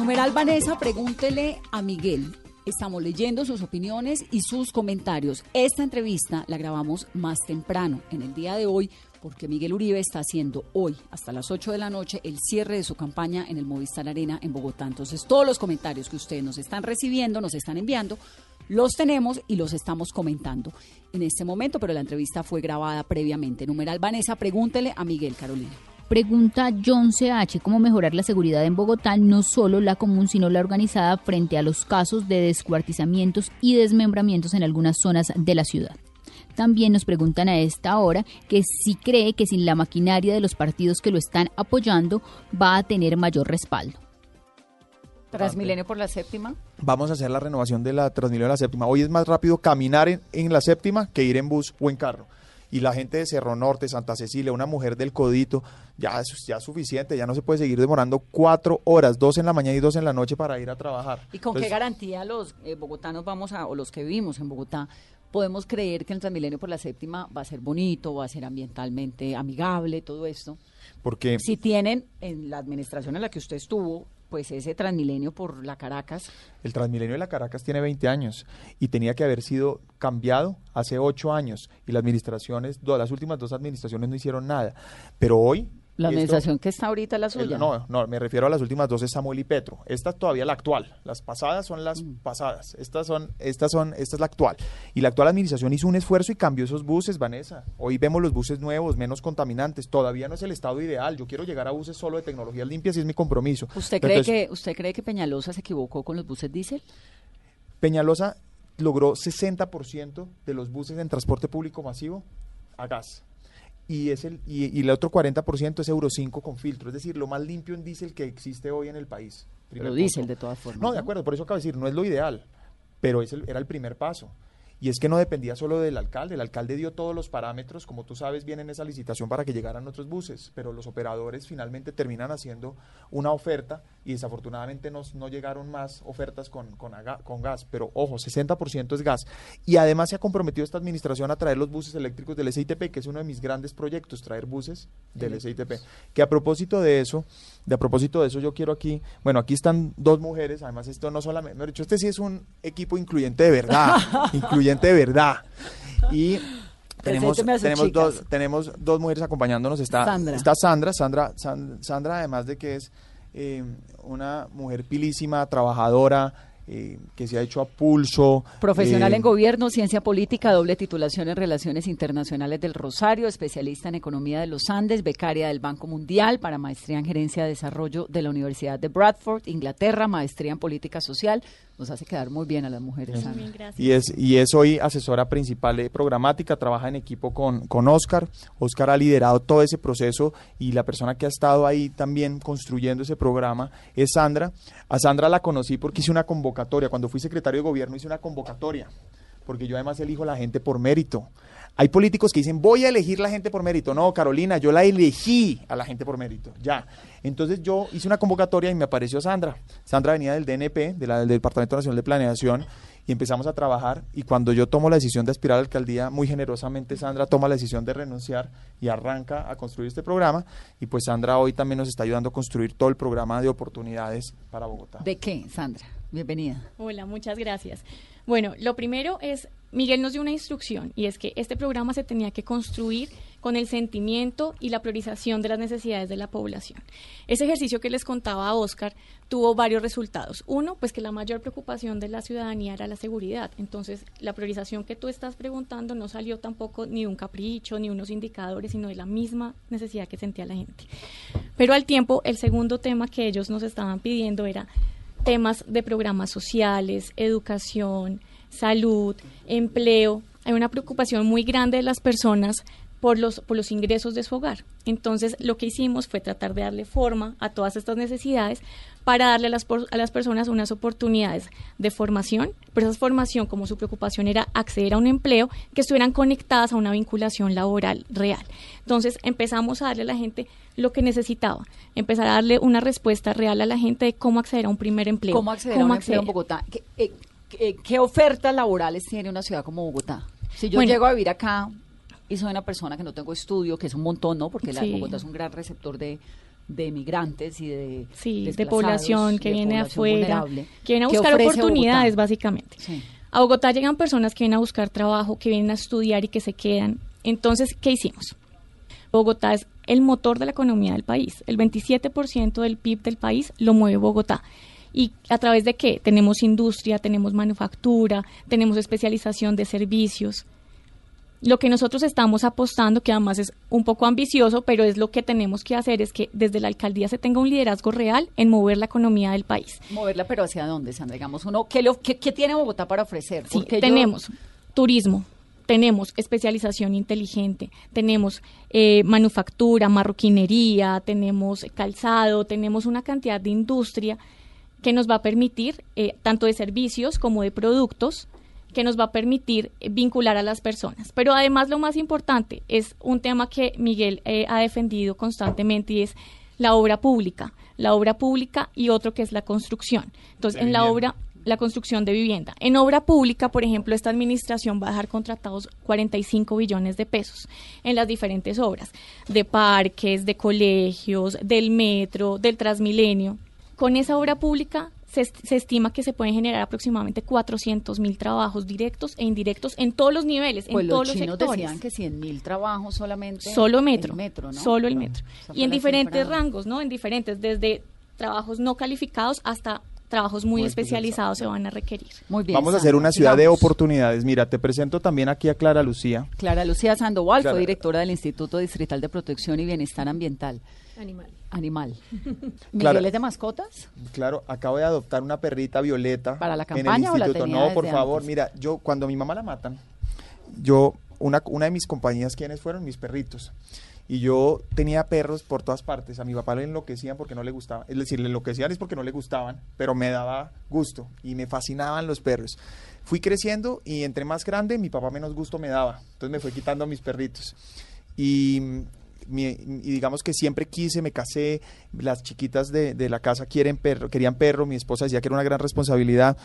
Numeral Vanessa, pregúntele a Miguel. Estamos leyendo sus opiniones y sus comentarios. Esta entrevista la grabamos más temprano, en el día de hoy, porque Miguel Uribe está haciendo hoy, hasta las 8 de la noche, el cierre de su campaña en el Movistar Arena en Bogotá. Entonces, todos los comentarios que ustedes nos están recibiendo, nos están enviando, los tenemos y los estamos comentando en este momento, pero la entrevista fue grabada previamente. Numeral Vanessa, pregúntele a Miguel Carolina. Pregunta John CH, ¿cómo mejorar la seguridad en Bogotá, no solo la común, sino la organizada, frente a los casos de descuartizamientos y desmembramientos en algunas zonas de la ciudad? También nos preguntan a esta hora que si cree que sin la maquinaria de los partidos que lo están apoyando va a tener mayor respaldo. Transmilenio por la séptima. Vamos a hacer la renovación de la Transmilenio de la séptima. Hoy es más rápido caminar en, en la séptima que ir en bus o en carro y la gente de Cerro Norte, Santa Cecilia, una mujer del Codito, ya es, ya suficiente, ya no se puede seguir demorando cuatro horas, dos en la mañana y dos en la noche para ir a trabajar. ¿Y con qué garantía los eh, bogotanos vamos a, o los que vivimos en Bogotá, podemos creer que el Transmilenio por la séptima va a ser bonito, va a ser ambientalmente amigable, todo esto? Porque... Si tienen en la administración en la que usted estuvo pues ese Transmilenio por la Caracas. El Transmilenio de la Caracas tiene 20 años y tenía que haber sido cambiado hace 8 años y las administraciones, las últimas dos administraciones no hicieron nada. Pero hoy la administración que está ahorita la suya. no, no, me refiero a las últimas dos es Samuel y Petro. Esta es todavía la actual. Las pasadas son las mm. pasadas. Estas son, estas son, esta es la actual. Y la actual administración hizo un esfuerzo y cambió esos buses, Vanessa. Hoy vemos los buses nuevos, menos contaminantes. Todavía no es el estado ideal. Yo quiero llegar a buses solo de tecnologías limpias y es mi compromiso. ¿Usted cree que, usted cree que Peñalosa se equivocó con los buses diésel? Peñalosa logró 60% de los buses en transporte público masivo a gas y, es el, y, el otro 40% es Euro 5 con filtro, es decir, lo más limpio en diésel que existe hoy en el país. Pero diésel de todas formas. No, de acuerdo, por eso acabo de decir, no es lo ideal, pero es era el primer paso. Y es que no dependía solo del alcalde, el alcalde dio todos los parámetros, como tú sabes bien en esa licitación para que llegaran otros buses, pero los operadores finalmente terminan haciendo una oferta y desafortunadamente no, no llegaron más ofertas con, con, con, gas, pero ojo, 60% es gas. Y además se ha comprometido esta administración a traer los buses eléctricos del SITP, que es uno de mis grandes proyectos, traer buses del SITP. Que a propósito de eso, de a propósito de eso yo quiero aquí, bueno, aquí están dos mujeres, además esto no solamente, me dicho, este sí es un equipo incluyente de verdad, incluyente de verdad. Y tenemos, tenemos, dos, tenemos dos mujeres acompañándonos. Está Sandra. Está Sandra, Sandra, Sandra, además de que es eh, una mujer pilísima, trabajadora, eh, que se ha hecho a pulso. Profesional en eh, gobierno, ciencia política, doble titulación en relaciones internacionales del Rosario, especialista en economía de los Andes, becaria del Banco Mundial para maestría en gerencia de desarrollo de la Universidad de Bradford, Inglaterra, maestría en política social. Nos hace quedar muy bien a las mujeres. y es y es hoy asesora principal de programática, trabaja en equipo con, con Oscar. Oscar ha liderado todo ese proceso y la persona que ha estado ahí también construyendo ese programa es Sandra. A Sandra la conocí porque hice una convocatoria cuando fui secretario de gobierno hice una convocatoria, porque yo además elijo la gente por mérito. Hay políticos que dicen, voy a elegir la gente por mérito. No, Carolina, yo la elegí a la gente por mérito. Ya. Entonces yo hice una convocatoria y me apareció Sandra. Sandra venía del DNP, del Departamento Nacional de Planeación, y empezamos a trabajar. Y cuando yo tomo la decisión de aspirar a la alcaldía, muy generosamente Sandra toma la decisión de renunciar y arranca a construir este programa. Y pues Sandra hoy también nos está ayudando a construir todo el programa de oportunidades para Bogotá. ¿De qué, Sandra? Bienvenida. Hola, muchas gracias. Bueno, lo primero es, Miguel nos dio una instrucción y es que este programa se tenía que construir con el sentimiento y la priorización de las necesidades de la población. Ese ejercicio que les contaba a Oscar tuvo varios resultados. Uno, pues que la mayor preocupación de la ciudadanía era la seguridad. Entonces, la priorización que tú estás preguntando no salió tampoco ni de un capricho, ni unos indicadores, sino de la misma necesidad que sentía la gente. Pero al tiempo, el segundo tema que ellos nos estaban pidiendo era temas de programas sociales, educación, salud, empleo. Hay una preocupación muy grande de las personas por los, por los ingresos de su hogar. Entonces, lo que hicimos fue tratar de darle forma a todas estas necesidades para darle a las, a las personas unas oportunidades de formación, pero esa formación, como su preocupación era acceder a un empleo, que estuvieran conectadas a una vinculación laboral real. Entonces, empezamos a darle a la gente lo que necesitaba, empezar a darle una respuesta real a la gente de cómo acceder a un primer empleo. ¿Cómo acceder a un empleo en Bogotá? Eh, ¿Qué, ofertas laborales tiene una ciudad como Bogotá? Si yo llego a vivir acá, y soy una persona que no tengo estudio, que es un montón, ¿no? Porque la Bogotá es un gran receptor de, de migrantes y de sí, de población que viene afuera, que viene a buscar oportunidades básicamente. A Bogotá llegan personas que vienen a buscar trabajo, que vienen a estudiar y que se quedan. Entonces, ¿qué hicimos? Bogotá es el motor de la economía del país. El 27% del PIB del país lo mueve Bogotá. ¿Y a través de qué? Tenemos industria, tenemos manufactura, tenemos especialización de servicios lo que nosotros estamos apostando, que además es un poco ambicioso, pero es lo que tenemos que hacer, es que desde la alcaldía se tenga un liderazgo real en mover la economía del país. Moverla, pero ¿hacia dónde, Sandra? Digamos, uno, ¿qué, lo, qué, tiene Bogotá para ofrecer? Sí, tenemos turismo, tenemos especialización inteligente, tenemos eh, manufactura, marroquinería, tenemos calzado, tenemos una cantidad de industria que nos va a permitir, eh, tanto de servicios como de productos, que nos va a permitir vincular a las personas. Pero además lo más importante es un tema que Miguel eh, ha defendido constantemente y es la obra pública, la obra pública y otro que es la construcción. Entonces, en la obra la construcción de vivienda. En obra pública, por ejemplo, esta administración va a dejar contratados 45 billones de pesos en las diferentes obras, de parques, de colegios, del metro, del Transmilenio con esa obra pública se, se, estima que se pueden generar aproximadamente 400 mil trabajos directos e indirectos en todos los niveles, pues en los todos los sectores. decían que 100 mil trabajos solamente. Solo metro. El metro ¿no? Solo el metro. Y en diferentes cifra. rangos, ¿no? En diferentes, desde trabajos no calificados hasta trabajos muy, Muy especializados se van a requerir. Muy bien. Vamos a hacer una ciudad de oportunidades. Mira, te presento también aquí a Clara Lucía. Clara Lucía Sandoval Clara. fue directora del Instituto Distrital de Protección y Bienestar Ambiental. Animal. Animal. Clara. ¿Miguel es de mascotas? Claro, acabo de adoptar una perrita violeta. ¿Para la en el campaña o la instituto. tenía No, por desde favor, antes? mira, yo cuando mi mamá la matan, yo, una, una de mis compañías, ¿quiénes fueron? Mis perritos. Y yo tenía perros por todas partes. A mi papá le enloquecían porque no le gustaban. Es decir, le enloquecían es porque no le gustaban, pero me daba gusto y me fascinaban los perros. Fui creciendo y entre más grande, mi papá menos gusto me daba. Entonces me fue quitando a mis perritos. Y, mi- y digamos que siempre quise, me casé, las chiquitas de, de la casa quieren perro, querían perro, mi esposa decía que era una gran responsabilidad.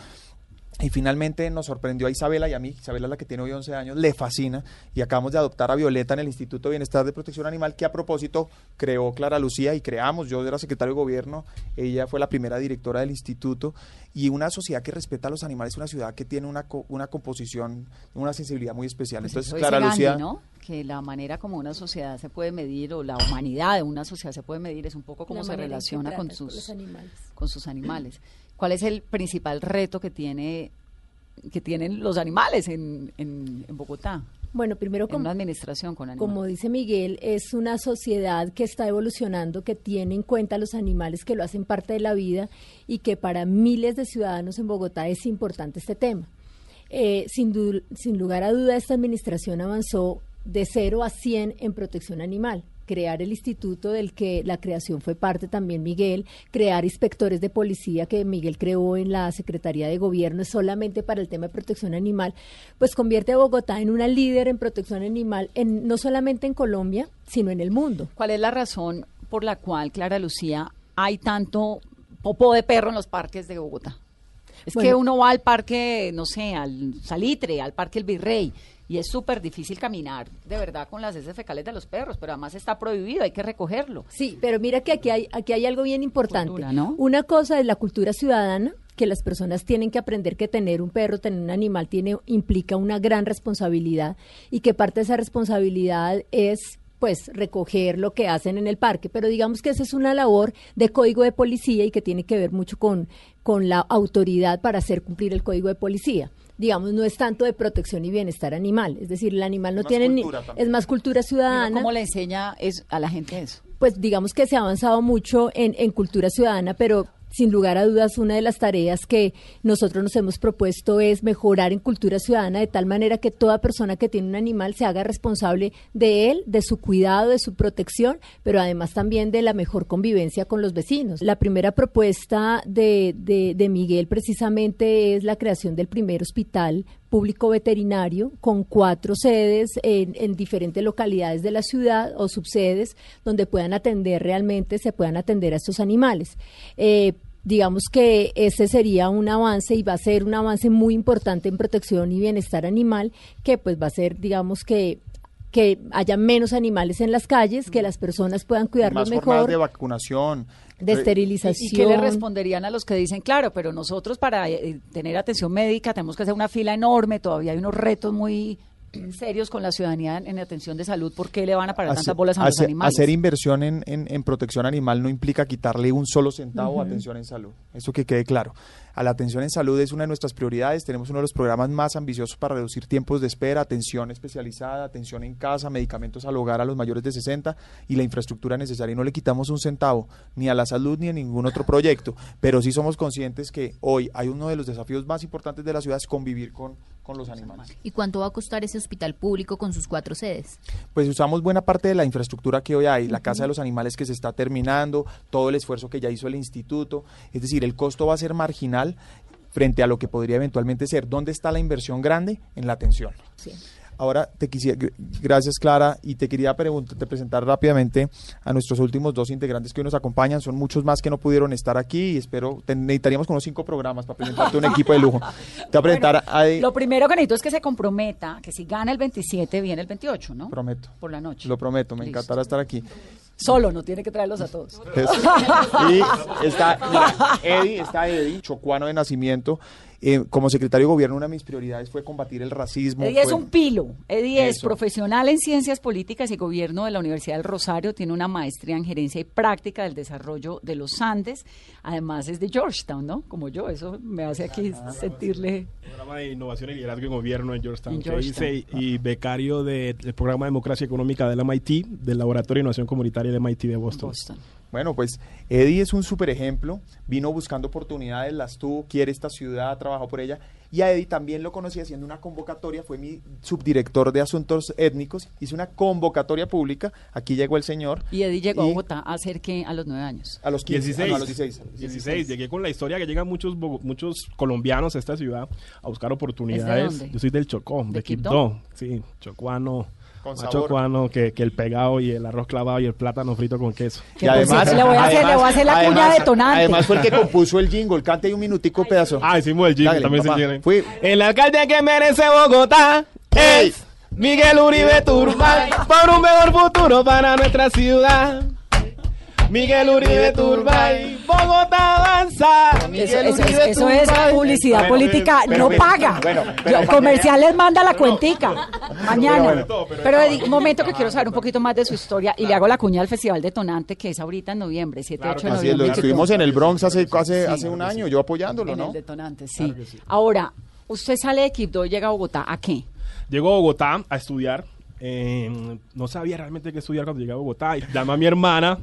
Y finalmente nos sorprendió a Isabela y a mí, Isabela es la que tiene hoy 11 años, le fascina y acabamos de adoptar a Violeta en el Instituto de Bienestar de Protección Animal que a propósito creó Clara Lucía y creamos, yo era secretario de gobierno, ella fue la primera directora del instituto y una sociedad que respeta a los animales, una ciudad que tiene una, co- una composición, una sensibilidad muy especial. Pues Entonces, Clara Lucía... ¿no? Que la manera como una sociedad se puede medir o la humanidad de una sociedad se puede medir es un poco cómo se relaciona con sus con sus animales. ¿Cuál es el principal reto que tiene que tienen los animales en, en, en Bogotá? Bueno, primero En una como, administración con animales. como dice Miguel, es una sociedad que está evolucionando, que tiene en cuenta los animales que lo hacen parte de la vida y que para miles de ciudadanos en Bogotá es importante este tema. Eh, sin, du- sin lugar a duda, esta administración avanzó de 0 a 100 en protección animal. Crear el instituto del que la creación fue parte también Miguel, crear inspectores de policía que Miguel creó en la Secretaría de Gobierno solamente para el tema de protección animal, pues convierte a Bogotá en una líder en protección animal, en, no solamente en Colombia, sino en el mundo. ¿Cuál es la razón por la cual, Clara Lucía, hay tanto popó de perro en los parques de Bogotá? Es que uno va al parque, no sé, al Salitre, al parque El Virrey, y es súper difícil caminar, de verdad, con las heces fecales de los perros, pero además está prohibido, hay que recogerlo. Sí, pero mira que aquí hay, aquí hay algo bien importante. Cultura, ¿no? Una cosa es la cultura ciudadana, que las personas tienen que aprender que tener un perro, tener un animal, tiene, implica una gran responsabilidad y que parte de esa responsabilidad es pues recoger lo que hacen en el parque, pero digamos que esa es una labor de código de policía y que tiene que ver mucho con, con la autoridad para hacer cumplir el código de policía. Digamos, no es tanto de protección y bienestar animal, es decir, el animal no más tiene ni- es más cultura ciudadana ¿Cómo le enseña es, a la gente eso? pues digamos que se ha avanzado mucho en, en cultura ciudadana, pero sin lugar a dudas una de las tareas que nosotros nos hemos propuesto es mejorar en cultura ciudadana de tal manera que toda persona que tiene un animal se haga responsable de él, de su cuidado, de su protección, pero además también de la mejor convivencia con los vecinos. La primera propuesta de, de, Miguel precisamente es la creación del primer hospital público veterinario con cuatro sedes en, en diferentes localidades de la ciudad o subsedes donde puedan atender realmente, se puedan atender a estos animales. Eh, digamos que ese sería un avance y va a ser un avance muy importante en protección y bienestar animal que pues va a ser digamos que que haya menos animales en las calles, que las personas puedan cuidarlos mejor, de vacunación. de Re- esterilización. ¿Y qué le responderían a los que dicen, claro, pero nosotros para eh, tener atención médica tenemos que hacer una fila enorme, todavía hay unos retos muy serios con la ciudadanía en, en atención de salud, ¿por qué le van a parar tantas bolas a los animales? hacer inversión en, en- en protección animal no implica quitarle un solo centavo a atención en salud. Eso que quede claro. A la atención en salud es una de nuestras prioridades. Tenemos uno de los programas más ambiciosos para reducir tiempos de espera, atención especializada, atención en casa, medicamentos al hogar a los mayores de 60 y la infraestructura necesaria. Y no le quitamos un centavo ni a la salud ni a ningún otro proyecto. Pero sí somos conscientes que hoy hay uno de los desafíos más importantes de la ciudad es convivir con, con los animales. ¿Y cuánto va a costar ese hospital público con sus cuatro sedes? Pues usamos buena parte de la infraestructura que hoy hay, la Casa de los Animales que se está terminando, todo el esfuerzo que ya hizo el instituto, es decir, el costo va a ser marginal frente a lo que podría eventualmente ser. ¿Dónde está la inversión grande? En la atención. Ahora te quisiera, gr- gracias Clara, y te quería te presentar rápidamente a nuestros últimos dos integrantes que hoy nos acompañan. Son muchos más que no pudieron estar aquí y espero, te- necesitaríamos como cinco programas para presentarte un equipo de lujo. Te voy a presentar a, Lo primero que necesito es que se comprometa que si gana el 27 viene el 28, ¿no? Prometo. Por la noche. Lo prometo, me Listo. encantará estar aquí. Solo, no tiene que traerlos a todos. y está, mira, Eddie, está Eddie, chocuano de nacimiento. Eh, como secretario de gobierno, una de mis prioridades fue combatir el racismo. Eddie es un pilo. Eddie es profesional en ciencias políticas y gobierno de la Universidad del Rosario. Tiene una maestría en gerencia y práctica del desarrollo de los Andes. Además es de Georgetown, ¿no? Como yo. Eso me hace aquí sentirle. programa de innovación y liderazgo en gobierno en Georgetown, En Georgetown. hice y becario de- del programa de democracia económica del MIT, del Laboratorio de Innovación Comunitaria del MIT de Boston. Boston. Bueno, pues Eddie es un super ejemplo. Vino buscando oportunidades, las tuvo, quiere esta ciudad, trabajó por ella. Y a Eddie también lo conocí haciendo una convocatoria, fue mi subdirector de asuntos étnicos. Hice una convocatoria pública. Aquí llegó el señor. Y Eddie llegó a Bogotá a hacer que a los nueve años. A los 15, 16. ah, no, a los 16. a los 16. Llegué con la historia que llegan muchos muchos colombianos a esta ciudad a buscar oportunidades. dónde? Yo soy del Chocó, de, ¿De Quibdó? Quibdó. Sí, chocuano. Con Más sabor. chocuano que, que el pegado y el arroz clavado y el plátano frito con queso. Que, por cierto, le voy a hacer, le voy a hacer la cuña detonante. Además fue el que compuso el jingle. Cante un minutico, pedazo. Ah, hicimos el jingle, Dale, también se papá. jingle. Fui- El alcalde que merece Bogotá es Miguel Uribe Turbay por un mejor futuro para nuestra ciudad. Miguel Uribe Turbay, Bogotá avanza. Eso, Miguel eso- Uribe eso es Turbay. publicidad Bueno, política, pero- no pero- paga. bueno, pero- el comercial les manda la cuentica mañana. bueno, Pero, un momento que quiero saber un poquito más de su historia y le hago la cuña al Festival Detonante que es ahorita en noviembre, 7, 8 de Así es, lo noviembre. estuvimos en el Bronx hace, hace, Sí. hace un año, yo apoyándolo, En ¿no? el Detonante, sí. Ahora, usted sale de Quibdó y llega a Bogotá, ¿a qué? Llego a Bogotá a estudiar. eh, no sabía realmente qué estudiar cuando llegué a Bogotá. Y llamé a mi hermana.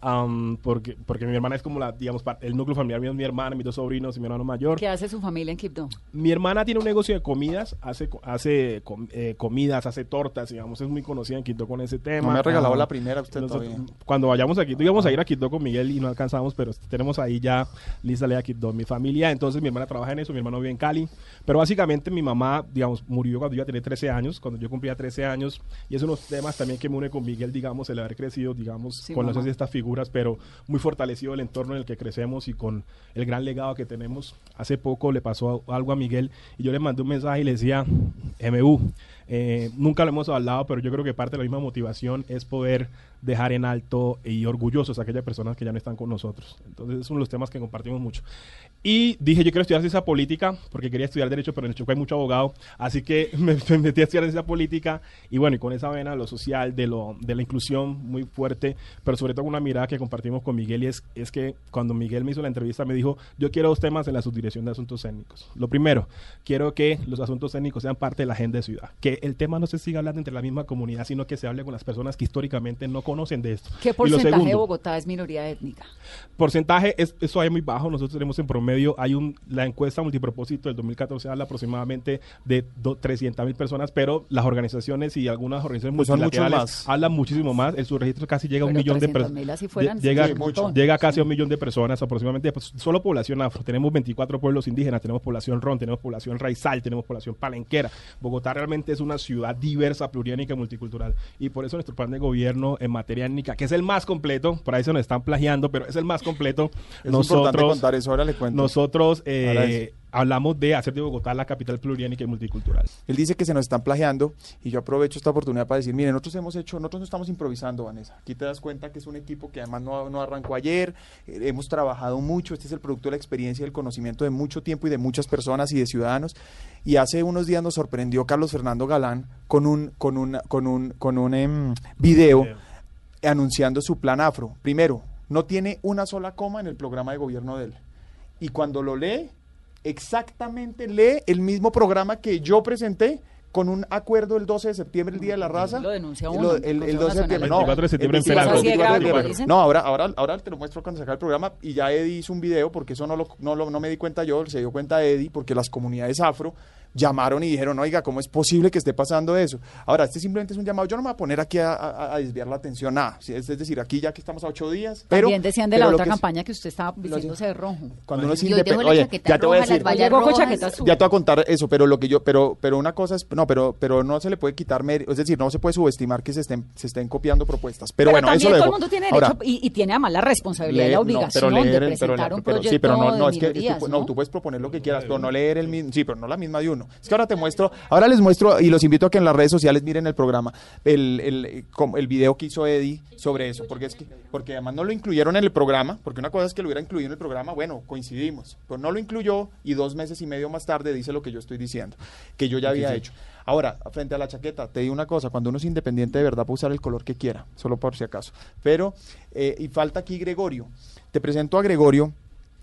Am, porque, porque mi hermana es como la, digamos, el núcleo familiar mío es mi hermana, mis dos sobrinos y mi hermano mayor. ¿Qué hace su familia en Quibdó? Mi hermana tiene un negocio de comidas, hace, hace com- eh, comidas, hace tortas, digamos, es muy conocida en Quito con ese tema. No me ha regalado Ah, la primera usted nosotros- todavía. Cuando vayamos a Quito, íbamos a ir a Quito con Miguel y no alcanzamos, pero tenemos ahí ya lista la de Quito. Mi familia, entonces mi hermana trabaja en eso, mi hermano vive en Cali, pero básicamente mi mamá, digamos, murió cuando yo ya tenía 13 años, cuando yo cumplía 13 años, y es unos temas también que me une con Miguel, digamos, el haber crecido, digamos, Sí, con las estas figuras, pero muy fortalecido el entorno en el que crecemos y con el gran legado que tenemos. Hace poco le pasó algo a Miguel y yo le mandé un mensaje y le decía, MU, eh, nunca lo hemos hablado, pero yo creo que parte de la misma motivación es poder dejar en alto y orgullosos a aquellas personas que ya no están con nosotros. Entonces es uno de los temas que compartimos mucho. Y dije, yo quiero estudiar ciencia política, porque quería estudiar Derecho, pero en el Chocó hay mucho abogado. Así que me, me metí a estudiar ciencia política y bueno, y con esa vena, lo social, de, lo, de la inclusión muy fuerte, pero sobre todo con una mirada que compartimos con Miguel y es, es que cuando Miguel me hizo la entrevista me dijo, yo quiero dos temas en la subdirección de asuntos técnicos. Lo primero, quiero que los asuntos técnicos sean parte de la agenda de ciudad, que el tema no se siga hablando entre la misma comunidad, sino que se hable con las personas que históricamente no conocen de esto. ¿Qué Y lo porcentaje de segundo, Bogotá es minoría étnica? porcentaje es eso es muy bajo nosotros tenemos en promedio hay un la encuesta multipropósito del 2014 habla aproximadamente de 300 mil personas pero las organizaciones y algunas organizaciones Pues multilaterales más. hablan muchísimo más. El subregistro casi llega a un Pero millón de 300.000 personas llega sí, llega casi a un millón de personas aproximadamente. Pues, solo población afro. Tenemos 24 pueblos indígenas tenemos población ron tenemos población raizal tenemos población palenquera. Bogotá realmente es una ciudad diversa pluriétnica y multicultural. Y por eso nuestro plan de gobierno en materia étnica que es el más completo por ahí se nos están plagiando pero es el más completo Es importante contar eso, ahora le cuento. Nosotros eh, hablamos de hacer de Bogotá la capital pluriénica y multicultural. Él dice que se nos están plagiando y yo aprovecho esta oportunidad para decir, miren, nosotros hemos hecho, nosotros no estamos improvisando, Vanessa. Aquí te das cuenta que es un equipo que además no, no arrancó ayer, eh, hemos trabajado mucho, este es el producto de la experiencia y el conocimiento de mucho tiempo y de muchas personas y de ciudadanos. Y hace unos días nos sorprendió Carlos Fernando Galán con un, con un, con un, con un em, video anunciando su plan afro. Primero, no tiene una sola coma en el programa de gobierno de él. Y cuando lo lee, exactamente lee el mismo programa que yo presenté con un acuerdo el 12 de septiembre, el Día de la Raza. Lo denuncia Lo- uno, el, el Consejo 12 de septiembre, no. 24 de septiembre el en Pelanco. 24 de Así de grave, septiembre. ¿lo dicen? No, ahora, ahora, ahora te lo muestro cuando saca el programa y ya Eddie hizo un video porque eso no lo, no lo no me di cuenta yo, se dio cuenta Eddie porque las comunidades afro llamaron y dijeron, oiga, ¿cómo es posible que esté pasando eso? Ahora, este simplemente es un llamado, yo no me voy a poner aquí a, a- a desviar la atención, nada, es, es decir, aquí ya que estamos a ocho días, pero... También decían de pero la otra que es- campaña que usted estaba vistiéndose de rojo. cuando uno es independiente, la oye, chaqueta ya te voy a decir, ya te voy a contar eso, pero lo que yo, pero, pero una cosa es, no, pero, pero no se le puede quitar mérito, es decir, no se puede subestimar que se estén, se estén copiando propuestas. Pero, bueno, también eso lo todo el mundo tiene derecho Ahora, y, y tiene además la responsabilidad y la leer- no, obligación pero leer de pero presentar leer- un pero sí, pero no, no, de es que minorías, tú, ¿no? no, tú puedes proponer lo que quieras, pero no leer el mismo, sí, pero no la misma de uno. Bueno, es que ahora te muestro, ahora les muestro y los invito a que en las redes sociales miren el programa, el, el, como el video que hizo Eddie sobre eso, porque es que, porque además no lo incluyeron en el programa, porque una cosa es que lo hubiera incluido en el programa, bueno, coincidimos, pero no lo incluyó y dos meses y medio más tarde dice lo que yo estoy diciendo, que yo ya había hecho. Ahora, frente a la chaqueta, te digo una cosa, cuando uno es independiente de verdad puede usar el color que quiera, solo por si acaso. Pero, eh, y falta aquí Gregorio. Te presento a Gregorio.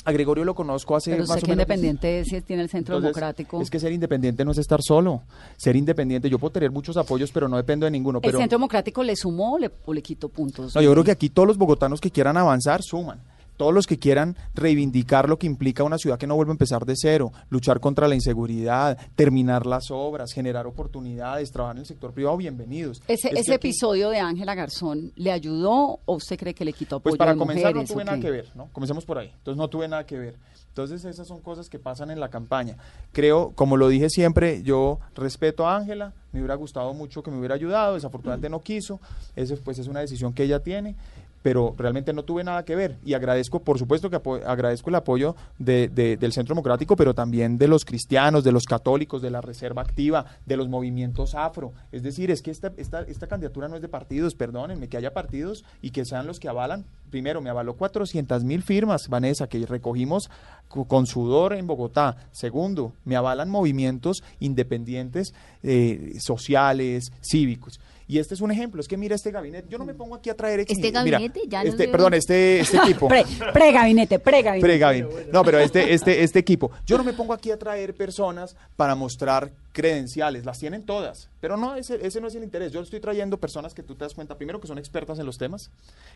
A Gregorio lo conozco hace Pero más usted o que menos. independiente es si tiene el centro Entonces, democrático. Es que ser independiente no es estar solo. Ser independiente, yo puedo tener muchos apoyos, pero no dependo de ninguno. ¿El Pero, centro democrático le sumó o le, o le quitó puntos? no, yo creo que aquí todos los bogotanos que quieran avanzar suman. Todos los que quieran reivindicar lo que implica una ciudad que no vuelva a empezar de cero, luchar contra la inseguridad, terminar las obras, generar oportunidades, trabajar en el sector privado, bienvenidos. Ese, Es ese aquí- episodio de Ángela Garzón, ¿le ayudó o usted cree que le quitó apoyo Pues para de comenzar no tuve nada que ver, ¿no? Comencemos por ahí. Entonces no tuve nada que ver. Entonces esas son cosas que pasan en la campaña. Creo, como lo dije siempre, yo respeto a Ángela, me hubiera gustado mucho que me hubiera ayudado, desafortunadamente no quiso, eso pues es una decisión que ella tiene, pero realmente no tuve nada que ver y agradezco, por supuesto que agradezco el apoyo de- de- del Centro Democrático, pero también de los cristianos, de los católicos, de la Reserva Activa, de los movimientos afro. Es decir, es que esta, esta, esta candidatura no es de partidos, perdónenme, que haya partidos y que sean los que avalan. Primero, me avaló 400 mil firmas, Vanessa, que recogimos co- con sudor en Bogotá. Segundo, me avalan movimientos independientes, eh, sociales, cívicos. Y este es un ejemplo, es que mira este gabinete, yo no me pongo aquí a traer... ex- Este mira, gabinete ya no este, Perdón, este, este equipo. Pre, pre-gabinete, pre-gabinete. Pre-Gavin. No, pero este, este, este equipo. Yo no me pongo aquí a traer personas para mostrar credenciales. Las tienen todas. Pero no, ese, ese no es el interés. Yo estoy trayendo personas que tú te das cuenta, primero, que son expertas en los temas,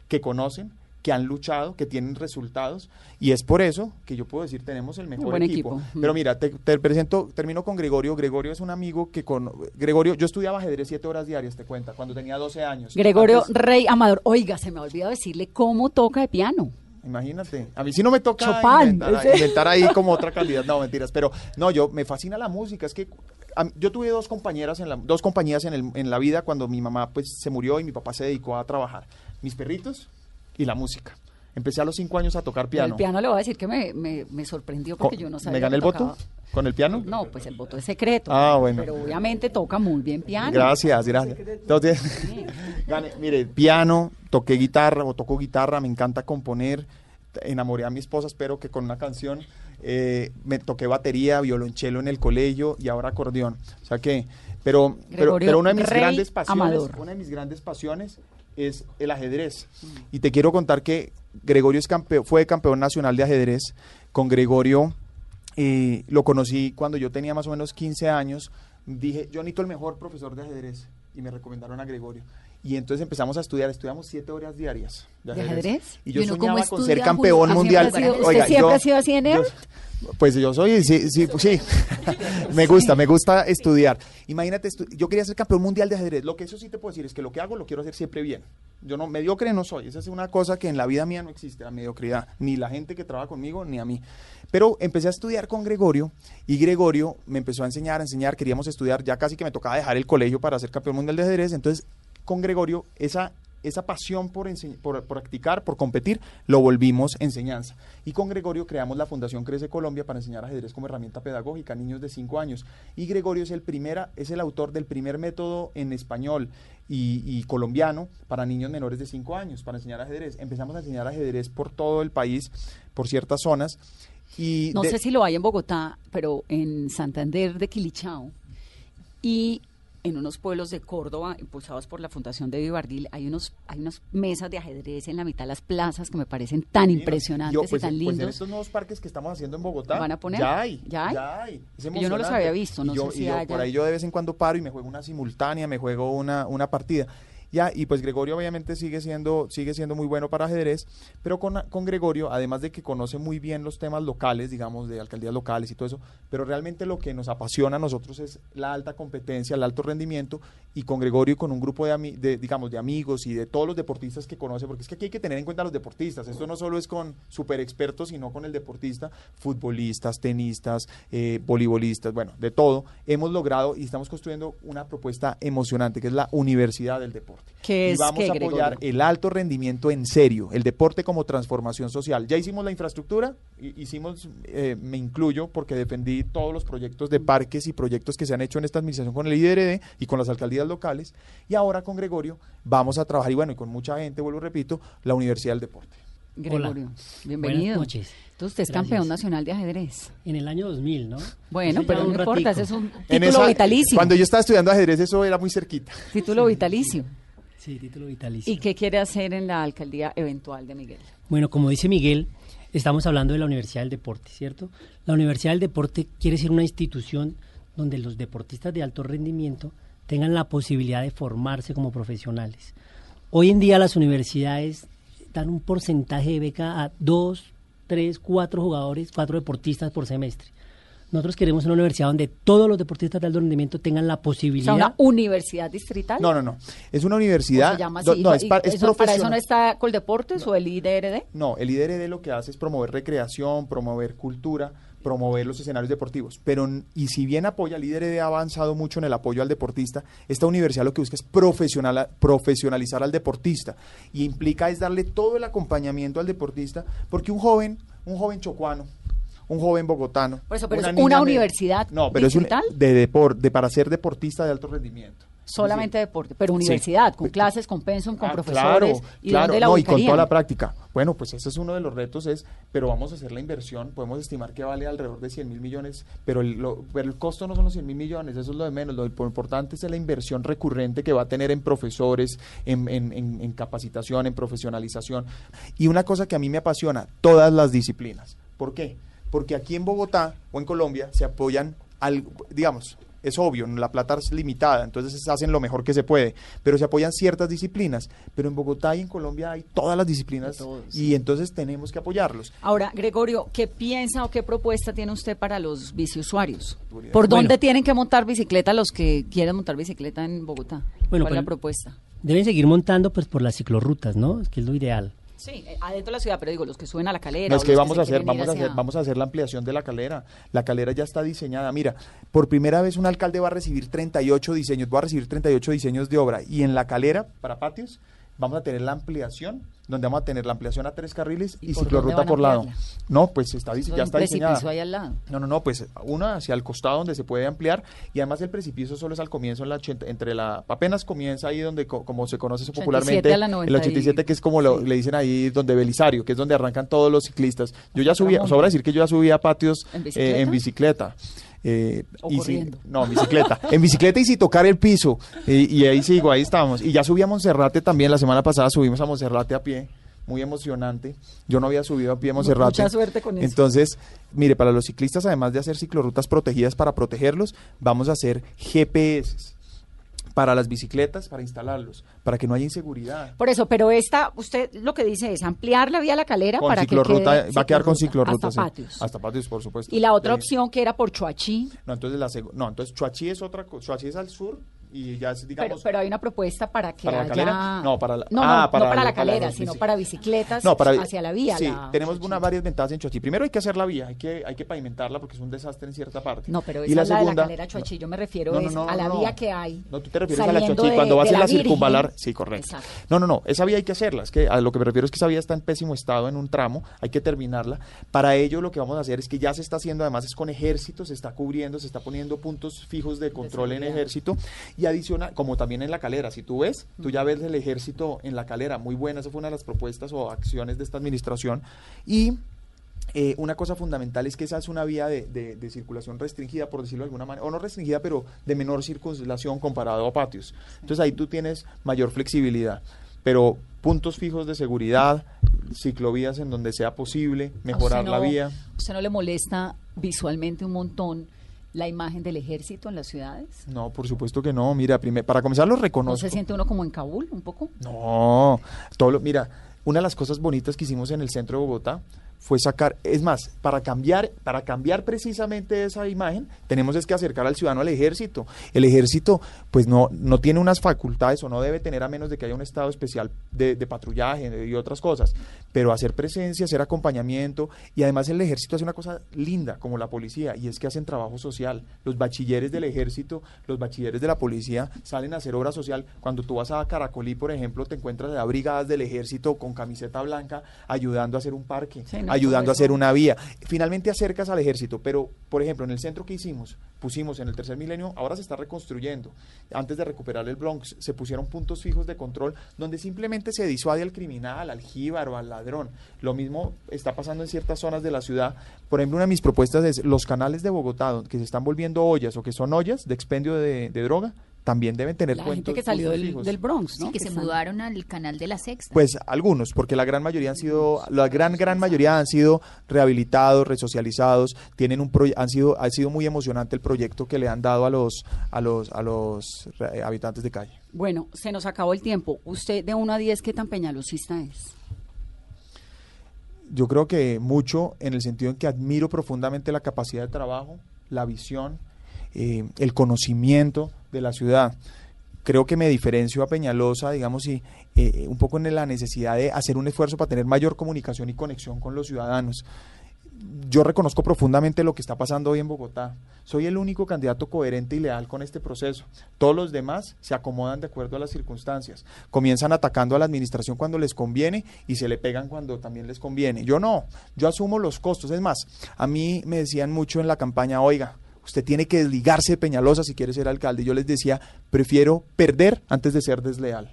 que conocen, que han luchado, que tienen resultados. Y es por eso que yo puedo decir, tenemos el mejor buen equipo. equipo. Pero mira, te, te presento, termino con Gregorio. Gregorio es un amigo que con... Gregorio, yo estudiaba ajedrez siete horas diarias, te cuenta, cuando tenía 12 años. Gregorio Antes- Rey Amador. Oiga, se me ha olvidado decirle cómo toca de piano. Imagínate, a mí sí no me toca inventar, ahí como otra calidad, no mentiras, pero no, yo me fascina la música, es que yo tuve dos compañeras en la, dos compañías en, el- en la vida cuando mi mamá pues se murió y mi papá se dedicó a trabajar, mis perritos y la música. Empecé a los cinco años a tocar Pero piano. El piano le voy a decir que me, me, me sorprendió porque Co- yo no sabía ¿Me gané que el voto con el piano? No, pues el voto es secreto. Ah, bueno. Pero obviamente toca muy bien piano. Gracias, gracias. Entonces, gane- mire, piano, toqué guitarra o toco guitarra, me encanta componer, enamoré a mi esposa, espero que con una canción, eh, me toqué batería, violonchelo en el colegio y ahora acordeón. O sea que, pero, pero, pero una de mis Rey grandes pasiones, Amador. una de mis grandes pasiones es el ajedrez. Y te quiero contar que Gregorio fue campeón nacional de ajedrez. Con Gregorio lo conocí cuando yo tenía más o menos 15 años. Dije, yo necesito el mejor profesor de ajedrez. Y me recomendaron a Gregorio. Y entonces empezamos a estudiar, estudiamos siete horas diarias de ¿De ajedrez. Y yo ¿Y uno cómo soñaba con ser campeón mundial. ¿Usted siempre ha sido- Oiga, usted siempre yo- ha sido así nerd? yo- pues yo soy, sí, sí, pues sí. me gusta, me gusta estudiar. Imagínate, estu- yo quería ser campeón mundial de ajedrez. Lo que eso sí te puedo decir es que lo que hago lo quiero hacer siempre bien. Yo no, mediocre no soy. Esa es una cosa que en la vida mía no existe, la mediocridad. Ni la gente que trabaja conmigo, ni a mí. Pero empecé a estudiar con Gregorio y Gregorio me empezó a enseñar, a enseñar. Queríamos estudiar, ya casi que me tocaba dejar el colegio para ser campeón mundial de ajedrez. Entonces, con Gregorio, esa, esa pasión por, por, por practicar, por competir, lo volvimos enseñanza. Y con Gregorio creamos la Fundación Crece Colombia para enseñar ajedrez como herramienta pedagógica a niños de 5 años. Y Gregorio es el, primera, es el autor del primer método en español y, y colombiano para niños menores de 5 años, para enseñar ajedrez. Empezamos a enseñar ajedrez por todo el país, por ciertas zonas. Y No de- sé si lo hay en Bogotá, pero en Santander de Quilichao y en unos pueblos de Córdoba, impulsados por la Fundación de Vivardil, hay unos hay unas mesas de ajedrez en la mitad de las plazas que me parecen tan impresionantes Yo, y pues, tan pues en lindos. estos nuevos parques que estamos haciendo en Bogotá, ¿Van a poner? ya hay, ¿Ya hay? Es que yo no los había visto, no Y yo- sé y si yo haya- Por ahí yo de vez en cuando paro y me juego una simultánea, me juego una, una partida. Y pues Gregorio obviamente sigue siendo, sigue siendo muy bueno para ajedrez, pero con, con Gregorio, además de que conoce muy bien los temas locales, digamos, de alcaldías locales y todo eso, pero realmente lo que nos apasiona a nosotros es la alta competencia, el alto rendimiento, y con Gregorio y con un grupo de, digamos, de amigos y de todos los deportistas que conoce, porque es que aquí hay que tener en cuenta a los deportistas, esto no solo es con super expertos, sino con el deportista, futbolistas, tenistas, eh, voleibolistas, bueno, de todo, hemos logrado y estamos construyendo una propuesta emocionante, que es la Universidad del Deporte. ¿Qué y es vamos qué, a apoyar Gregorio? el alto rendimiento en serio, el deporte como transformación social. Ya hicimos la infraestructura, hi- hicimos, eh, me incluyo porque defendí todos los proyectos de parques y proyectos que se han hecho en esta administración con el IDRD y con las alcaldías locales. Y ahora con Gregorio vamos a trabajar, y bueno, y con mucha gente, vuelvo y repito, la Universidad del Deporte. Gregorio, bienvenido. Buenas noches. Entonces usted es Gracias. campeón nacional de ajedrez. En el año 2000, ¿no? Bueno, pero no importa, ese es un título esa- vitalicio. Cuando yo estaba estudiando ajedrez, eso era muy cerquita. Título vitalicio. Sí, título vitalicio. ¿Y qué quiere hacer en la alcaldía eventual de Miguel? Bueno, como dice Miguel, estamos hablando de la Universidad del Deporte, ¿cierto? La Universidad del Deporte quiere ser una institución donde los deportistas de alto rendimiento tengan la posibilidad de formarse como profesionales. Hoy en día las universidades dan un porcentaje de beca a dos, tres, cuatro jugadores, cuatro deportistas por semestre. Nosotros queremos una universidad donde todos los deportistas de alto rendimiento tengan la O posibilidad. sea, una universidad distrital. No, no, no. Es una ¿O universidad. se llama así? no, es, ¿Y pa- es eso- ¿Para eso no está Coldeportes o el IDRD? No, el IDRD lo que hace es promover recreación, promover cultura, promover los escenarios deportivos. Pero, y si bien apoya, el IDRD ha avanzado mucho en el apoyo al deportista, esta universidad lo que busca es profesional, profesionalizar al deportista. Y implica es darle todo el acompañamiento al deportista, porque un joven, un joven chocuano, un joven bogotano. Por eso, pero es niña una universidad No, pero es un, de, depor- de para ser deportista de alto rendimiento. Solamente deporte, pero Sí. universidad, con clases, con pensum, con Ah, profesores. Claro, ¿Y claro, dónde la no, y con toda la práctica. Bueno, pues ese es uno de los retos, es, pero vamos a hacer la inversión, podemos estimar que vale alrededor de 100 mil millones, pero el, lo- pero el costo no son los 100 mil millones, eso es lo de menos, lo importante es la inversión recurrente que va a tener en profesores, en, en- en- en capacitación, en profesionalización. Y una cosa que a mí me apasiona, todas las disciplinas. ¿Por qué? Porque aquí en Bogotá o en Colombia se apoyan, al, digamos, es obvio, la plata es limitada, entonces hacen lo mejor que se puede, pero se apoyan ciertas disciplinas. Pero en Bogotá y en Colombia hay todas las disciplinas y entonces tenemos que apoyarlos. Ahora, Gregorio, ¿qué piensa o qué propuesta tiene usted para los biciusuarios? ¿Por dónde Bueno. tienen que montar bicicleta los que quieren montar bicicleta en Bogotá? Bueno, ¿Cuál es la pues- propuesta? Deben seguir montando pues por las ciclorrutas, ¿no? Que es lo ideal. Sí, eh, adentro de la ciudad, pero digo, los que suben a la calera. No, es que vamos a hacer, vamos a hacer, vamos a hacer la ampliación de la calera. La calera ya está diseñada. Mira, por primera vez un alcalde va a recibir 38 diseños, va a recibir 38 diseños de obra. Y en la calera, para patios, vamos a tener la ampliación, donde vamos a tener la ampliación a tres carriles y, por ciclorruta van a por lado. No, pues está, ya está diseñada. ahí al lado. No, no, no, pues una hacia el costado donde se puede ampliar y además el precipicio solo es al comienzo, en la 80 entre la apenas comienza ahí donde co- como se conoce eso 87 popularmente, el 90 y- 87 que es como lo, le dicen ahí donde Belisario, que es donde arrancan todos los ciclistas. Yo ya subía, sobra decir que yo ya subía a patios ¿En eh, bicicleta? en bicicleta. Eh, ¿O y si- no, en bicicleta. en bicicleta y sin tocar el piso. Y, y ahí sigo, ahí estamos. Y ya subí a Monserrate también, la semana pasada subimos a Monserrate a pie. Muy emocionante. Yo no había subido a pie a Monserrate. Mucha suerte con eso. Entonces, mire, para los ciclistas, además de hacer ciclorrutas protegidas para protegerlos, vamos a hacer GPS para las bicicletas, para instalarlos, para que no haya inseguridad. Por eso, pero esta, usted lo que dice es ampliar la vía a la calera Con para ciclorruta, que quede va a quedar con ciclorruta, sí. Hasta patios. Hasta patios, por supuesto. Y la otra opción que era por Chuachi, No, entonces la no, entonces Chuachi es otra cosa. Chuachi es al sur y ya es, pero, digamos. pero hay una propuesta para que ¿Para la haya... calera? No, para la- no, ah, no, para no para la- la calera, sino para bicicletas para, hacia la vía. Sí, la- tenemos una varias ventajas en Chuachi. Primero hay que hacer la vía, hay que, hay que pavimentarla porque es un desastre en cierta parte. No, pero y esa es la de la segunda- calera Chuachi, yo me refiero es a la vía que hay. No, tú te refieres a la de- cuando vas en la, circunvalar. Sí, correcto. Exacto. No, no, no, esa vía hay que hacerla. Es que a lo que me refiero es que esa vía está en pésimo estado en un tramo, hay que terminarla. Para ello lo que vamos a hacer es que ya se está haciendo, además es con ejército, se está cubriendo, se está poniendo puntos fijos de control en ejército y adicional, como también en la calera, si tú ves, tú ya ves el ejército en la calera, muy buena, esa fue una de las propuestas o acciones de esta administración. Y eh, una cosa fundamental es que esa es una vía de, de- de circulación restringida, por decirlo de alguna manera, o no restringida, pero de menor circulación comparado a patios. Entonces ahí tú tienes mayor flexibilidad. Pero puntos fijos de seguridad, ciclovías en donde sea posible, ¿A mejorar la no- vía. ¿Usted no le molesta visualmente un montón la imagen del ejército en las ciudades? No, por supuesto que no. Mira, primer- para comenzar ¿No reconozco. se siente uno como en Kabul un poco? No, todo lo- mira, una de las cosas bonitas que hicimos en el centro de Bogotá fue sacar, es más, para cambiar, para cambiar precisamente esa imagen, tenemos es que acercar al ciudadano al ejército. El ejército, pues no, no tiene unas facultades o no debe tener a menos de que haya un estado especial de, patrullaje y otras cosas, pero hacer presencia, hacer acompañamiento, y además el ejército hace una cosa linda, como la policía, y es que hacen trabajo social. Los bachilleres del ejército, los bachilleres de la policía salen a hacer obra social. Cuando tú vas a Caracolí, por ejemplo, te encuentras a brigadas del ejército con camiseta blanca ayudando a hacer un parque. Sí, ayudando a hacer una vía. Finalmente acercas al ejército, pero por ejemplo, en el centro que hicimos, pusimos en el tercer milenio, ahora se está reconstruyendo. Antes de recuperar el Bronx, se pusieron puntos fijos de control donde simplemente se disuade al criminal, al jíbaro, al ladrón. Lo mismo está pasando en ciertas zonas de la ciudad. Por ejemplo, una de mis propuestas es los canales de Bogotá que se están volviendo ollas o que son ollas de expendio de, de droga, también deben tener La gente puntos- que salió del, del Bronx, ¿no? Sí, que se mudaron al canal de la Sexta. Pues algunos, porque la gran mayoría han sido, la gran gran mayoría han sido rehabilitados, resocializados, tienen un proye- han sido, ha sido muy emocionante el proyecto que le han dado a los a los a los habitantes de calle. Bueno, se nos acabó el tiempo. Usted de 1 a 10, ¿qué tan peñalosista es? Yo creo que mucho en el sentido en que admiro profundamente la capacidad de trabajo, la visión, eh, el conocimiento de la ciudad. Creo que me diferencio a Peñalosa, digamos, y eh, un poco en la necesidad de hacer un esfuerzo para tener mayor comunicación y conexión con los ciudadanos. Yo reconozco profundamente lo que está pasando hoy en Bogotá. Soy el único candidato coherente y leal con este proceso. Todos los demás se acomodan de acuerdo a las circunstancias. Comienzan atacando a la administración cuando les conviene y se le pegan cuando también les conviene. Yo no, yo asumo los costos. Es más, a mí me decían mucho en la campaña, oiga, usted tiene que desligarse de Peñalosa si quiere ser alcalde. Yo les decía, prefiero perder antes de ser desleal.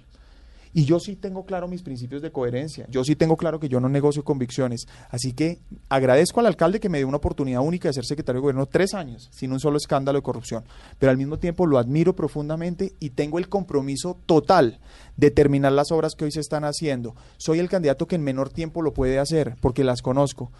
Y yo sí tengo claro mis principios de coherencia. Yo sí tengo claro que yo no negocio convicciones. Así que agradezco al alcalde que me dio una oportunidad única de ser secretario de gobierno tres años, sin un solo escándalo de corrupción. Pero al mismo tiempo lo admiro profundamente y tengo el compromiso total de terminar las obras que hoy se están haciendo. Soy el candidato que en menor tiempo lo puede hacer, porque las conozco.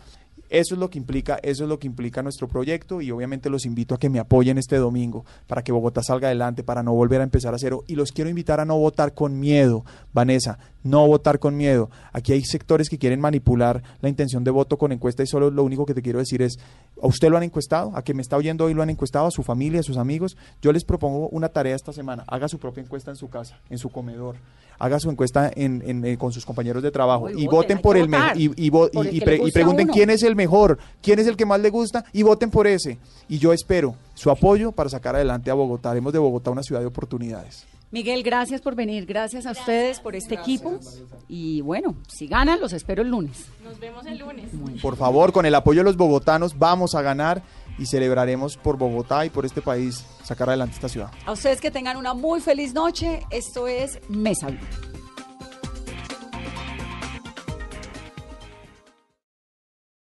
Eso es lo que implica, eso es lo que implica nuestro proyecto y obviamente los invito a que me apoyen este domingo para que Bogotá salga adelante, para no volver a empezar a cero y los quiero invitar a no votar con miedo, Vanessa, no votar con miedo. Aquí hay sectores que quieren manipular la intención de voto con encuesta y solo lo único que te quiero decir es, ¿a usted lo han encuestado? ¿A que me está oyendo hoy lo han encuestado? ¿A su familia, a sus amigos? Yo les propongo una tarea esta semana, haga su propia encuesta en su casa, en su comedor, haga su encuesta en, en- eh, con sus compañeros de trabajo Uy, y voten, por el mejor y, vo- pre- pregunten quién es el mejor, quién es el que más le gusta y voten por ese. Y yo espero su apoyo para sacar adelante a Bogotá. Haremos de Bogotá una ciudad de oportunidades. Miguel, gracias por venir. Gracias a ustedes por este equipo. Y bueno, si ganan, los espero el lunes. Nos vemos el lunes. Por favor, con el apoyo de los bogotanos vamos a ganar y celebraremos por Bogotá y por este país sacar adelante esta ciudad. A ustedes que tengan una muy feliz noche. Esto es Mesa Blue.